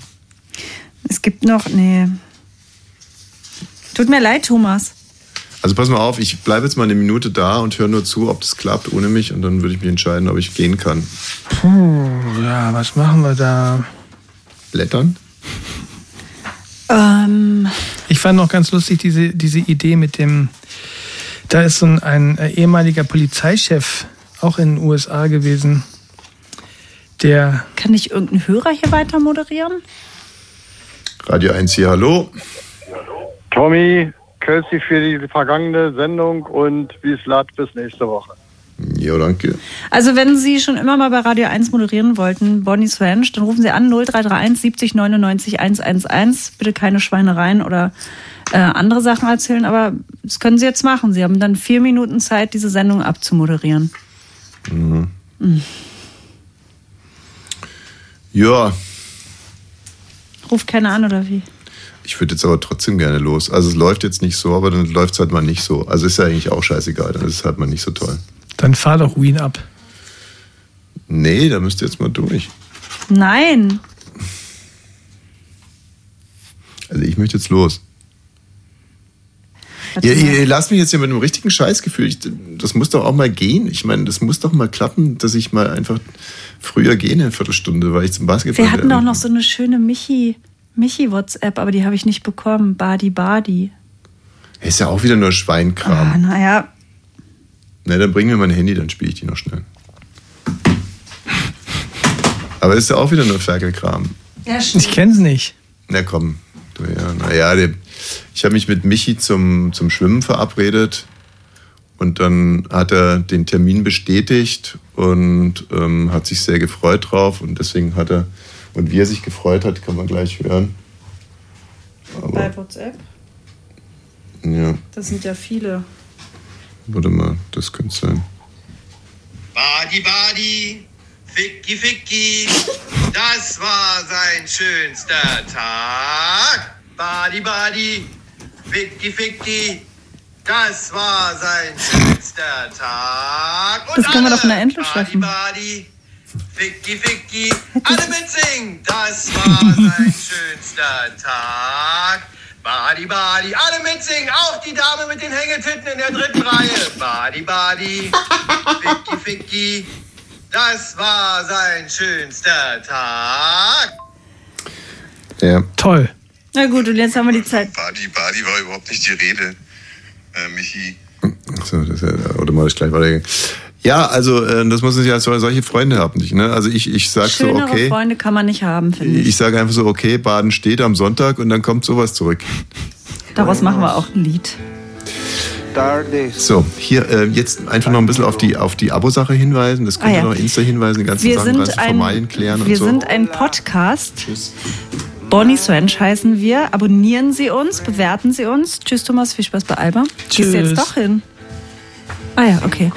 Es gibt noch, nee. Tut mir leid, Thomas. Also pass mal auf, ich bleibe jetzt mal eine Minute da und höre nur zu, ob das klappt ohne mich und dann würde ich mich entscheiden, ob ich gehen kann. Puh, ja, was machen wir da? Blättern? Ähm, Ich fand noch ganz lustig diese, diese Idee mit dem, da ist so ein, ein äh, ehemaliger Polizeichef, auch in den USA gewesen, der, kann ich irgendeinen Hörer hier weiter moderieren? Radio 1 hier, hallo. Tommy, Kelsey für die vergangene Sendung und bis lat bis nächste Woche. Ja, danke. Also wenn Sie schon immer mal bei Radio 1 moderieren wollten, Bonnie's Ranch, dann rufen Sie an 0331 70 99 111. Bitte keine Schweinereien oder äh, andere Sachen erzählen, aber das können Sie jetzt machen. Sie haben dann vier Minuten Zeit, diese Sendung abzumoderieren. Mhm. Mhm. Ja, Ruft keiner an oder wie? Ich würde jetzt aber trotzdem gerne los. Also es läuft jetzt nicht so, aber dann läuft es halt mal nicht so. Also ist ja eigentlich auch scheißegal, dann ist es halt mal nicht so toll. dann fahr doch Wien ab. Nee, da müsst ihr jetzt mal durch. Nein. Also ich möchte jetzt los. Ihr, ihr, ihr lasst mich jetzt hier mit einem richtigen Scheißgefühl. Ich, das muss doch auch mal gehen. Ich meine, das muss doch mal klappen, dass ich mal einfach früher gehe, eine Viertelstunde, weil ich zum Basketball Wir hatten doch noch so eine schöne Michi, Michi WhatsApp, aber die habe ich nicht bekommen. Badi Badi. Ist ja auch wieder nur Schweinkram. Ah, naja, Na, dann bring mir mein Handy, dann spiele ich die noch schnell. Aber ist ja auch wieder nur Ferkelkram. ja, Ich kenn's nicht. Na komm, du ja, naja, ich habe mich mit Michi zum, zum Schwimmen verabredet und dann hat er den Termin bestätigt und ähm, hat sich sehr gefreut drauf und deswegen hat er, und wie er sich gefreut hat, kann man gleich hören. bei WhatsApp. Ja, Das sind ja viele. warte mal, das könnte sein. Badi Badi, Ficky Ficky, das war sein schönster Tag. Badi Badi, Ficky Ficky, das war sein schönster Tag. Das können wir doch in der Endlosschleife machen. Badi, Ficky Ficky, (laughs) alle mitsingen, das war sein (laughs) schönster Tag. Badi Badi, alle mitsingen, auch die Dame mit den Hängetitten in der dritten Reihe. Badi Badi, (laughs) Ficky Ficky, das war sein schönster Tag. Ja. Toll. Na gut, und jetzt haben wir die Zeit. Badi Badi war überhaupt nicht die Rede, äh, Michi. So, das ist ja automatisch gleich weitergegangen. Ja, also äh, das muss es ja so, solche Freunde haben nicht. Ne? Also ich, ich sag so, okay. Freunde kann man nicht haben, finde ich. Ich sage einfach so, okay, Baden steht am Sonntag und dann kommt sowas zurück. Daraus machen wir auch ein Lied. So, hier äh, jetzt einfach noch ein bisschen auf die, auf die Abo-Sache hinweisen. Das könnt Ah, ihr ja. noch Insta hinweisen, die ganzen Wir Sachen sind, Formalien ein, klären und wir so. sind ein Podcast. Bonnie's Ranch heißen wir. Abonnieren Sie uns, bewerten Sie uns. Tschüss, Thomas. Viel Spaß bei Alba. Gehst du jetzt Tschüss. doch hin? Ah ja, okay.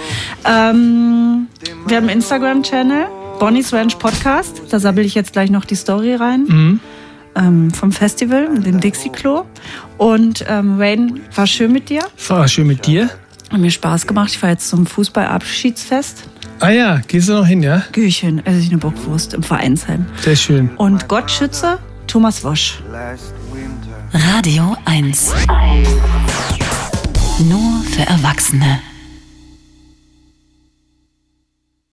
Ähm, wir haben einen Instagram-Channel, Bonnie's Ranch Podcast. Da sabbel ich jetzt gleich noch die Story rein. Mhm. Ähm, vom Festival, dem Dixie-Klo. Und ähm, Wayne, war schön mit dir. War schön mit dir. Hat mir Spaß gemacht. Ich war jetzt zum Fußballabschiedsfest. Ah ja, gehst du noch hin, ja? Geh ich hin, esse ich eine Bockwurst im Vereinsheim. Sehr schön. Und Gott schütze Thomas Wosch. Last winter, Radio 1. Nur für Erwachsene.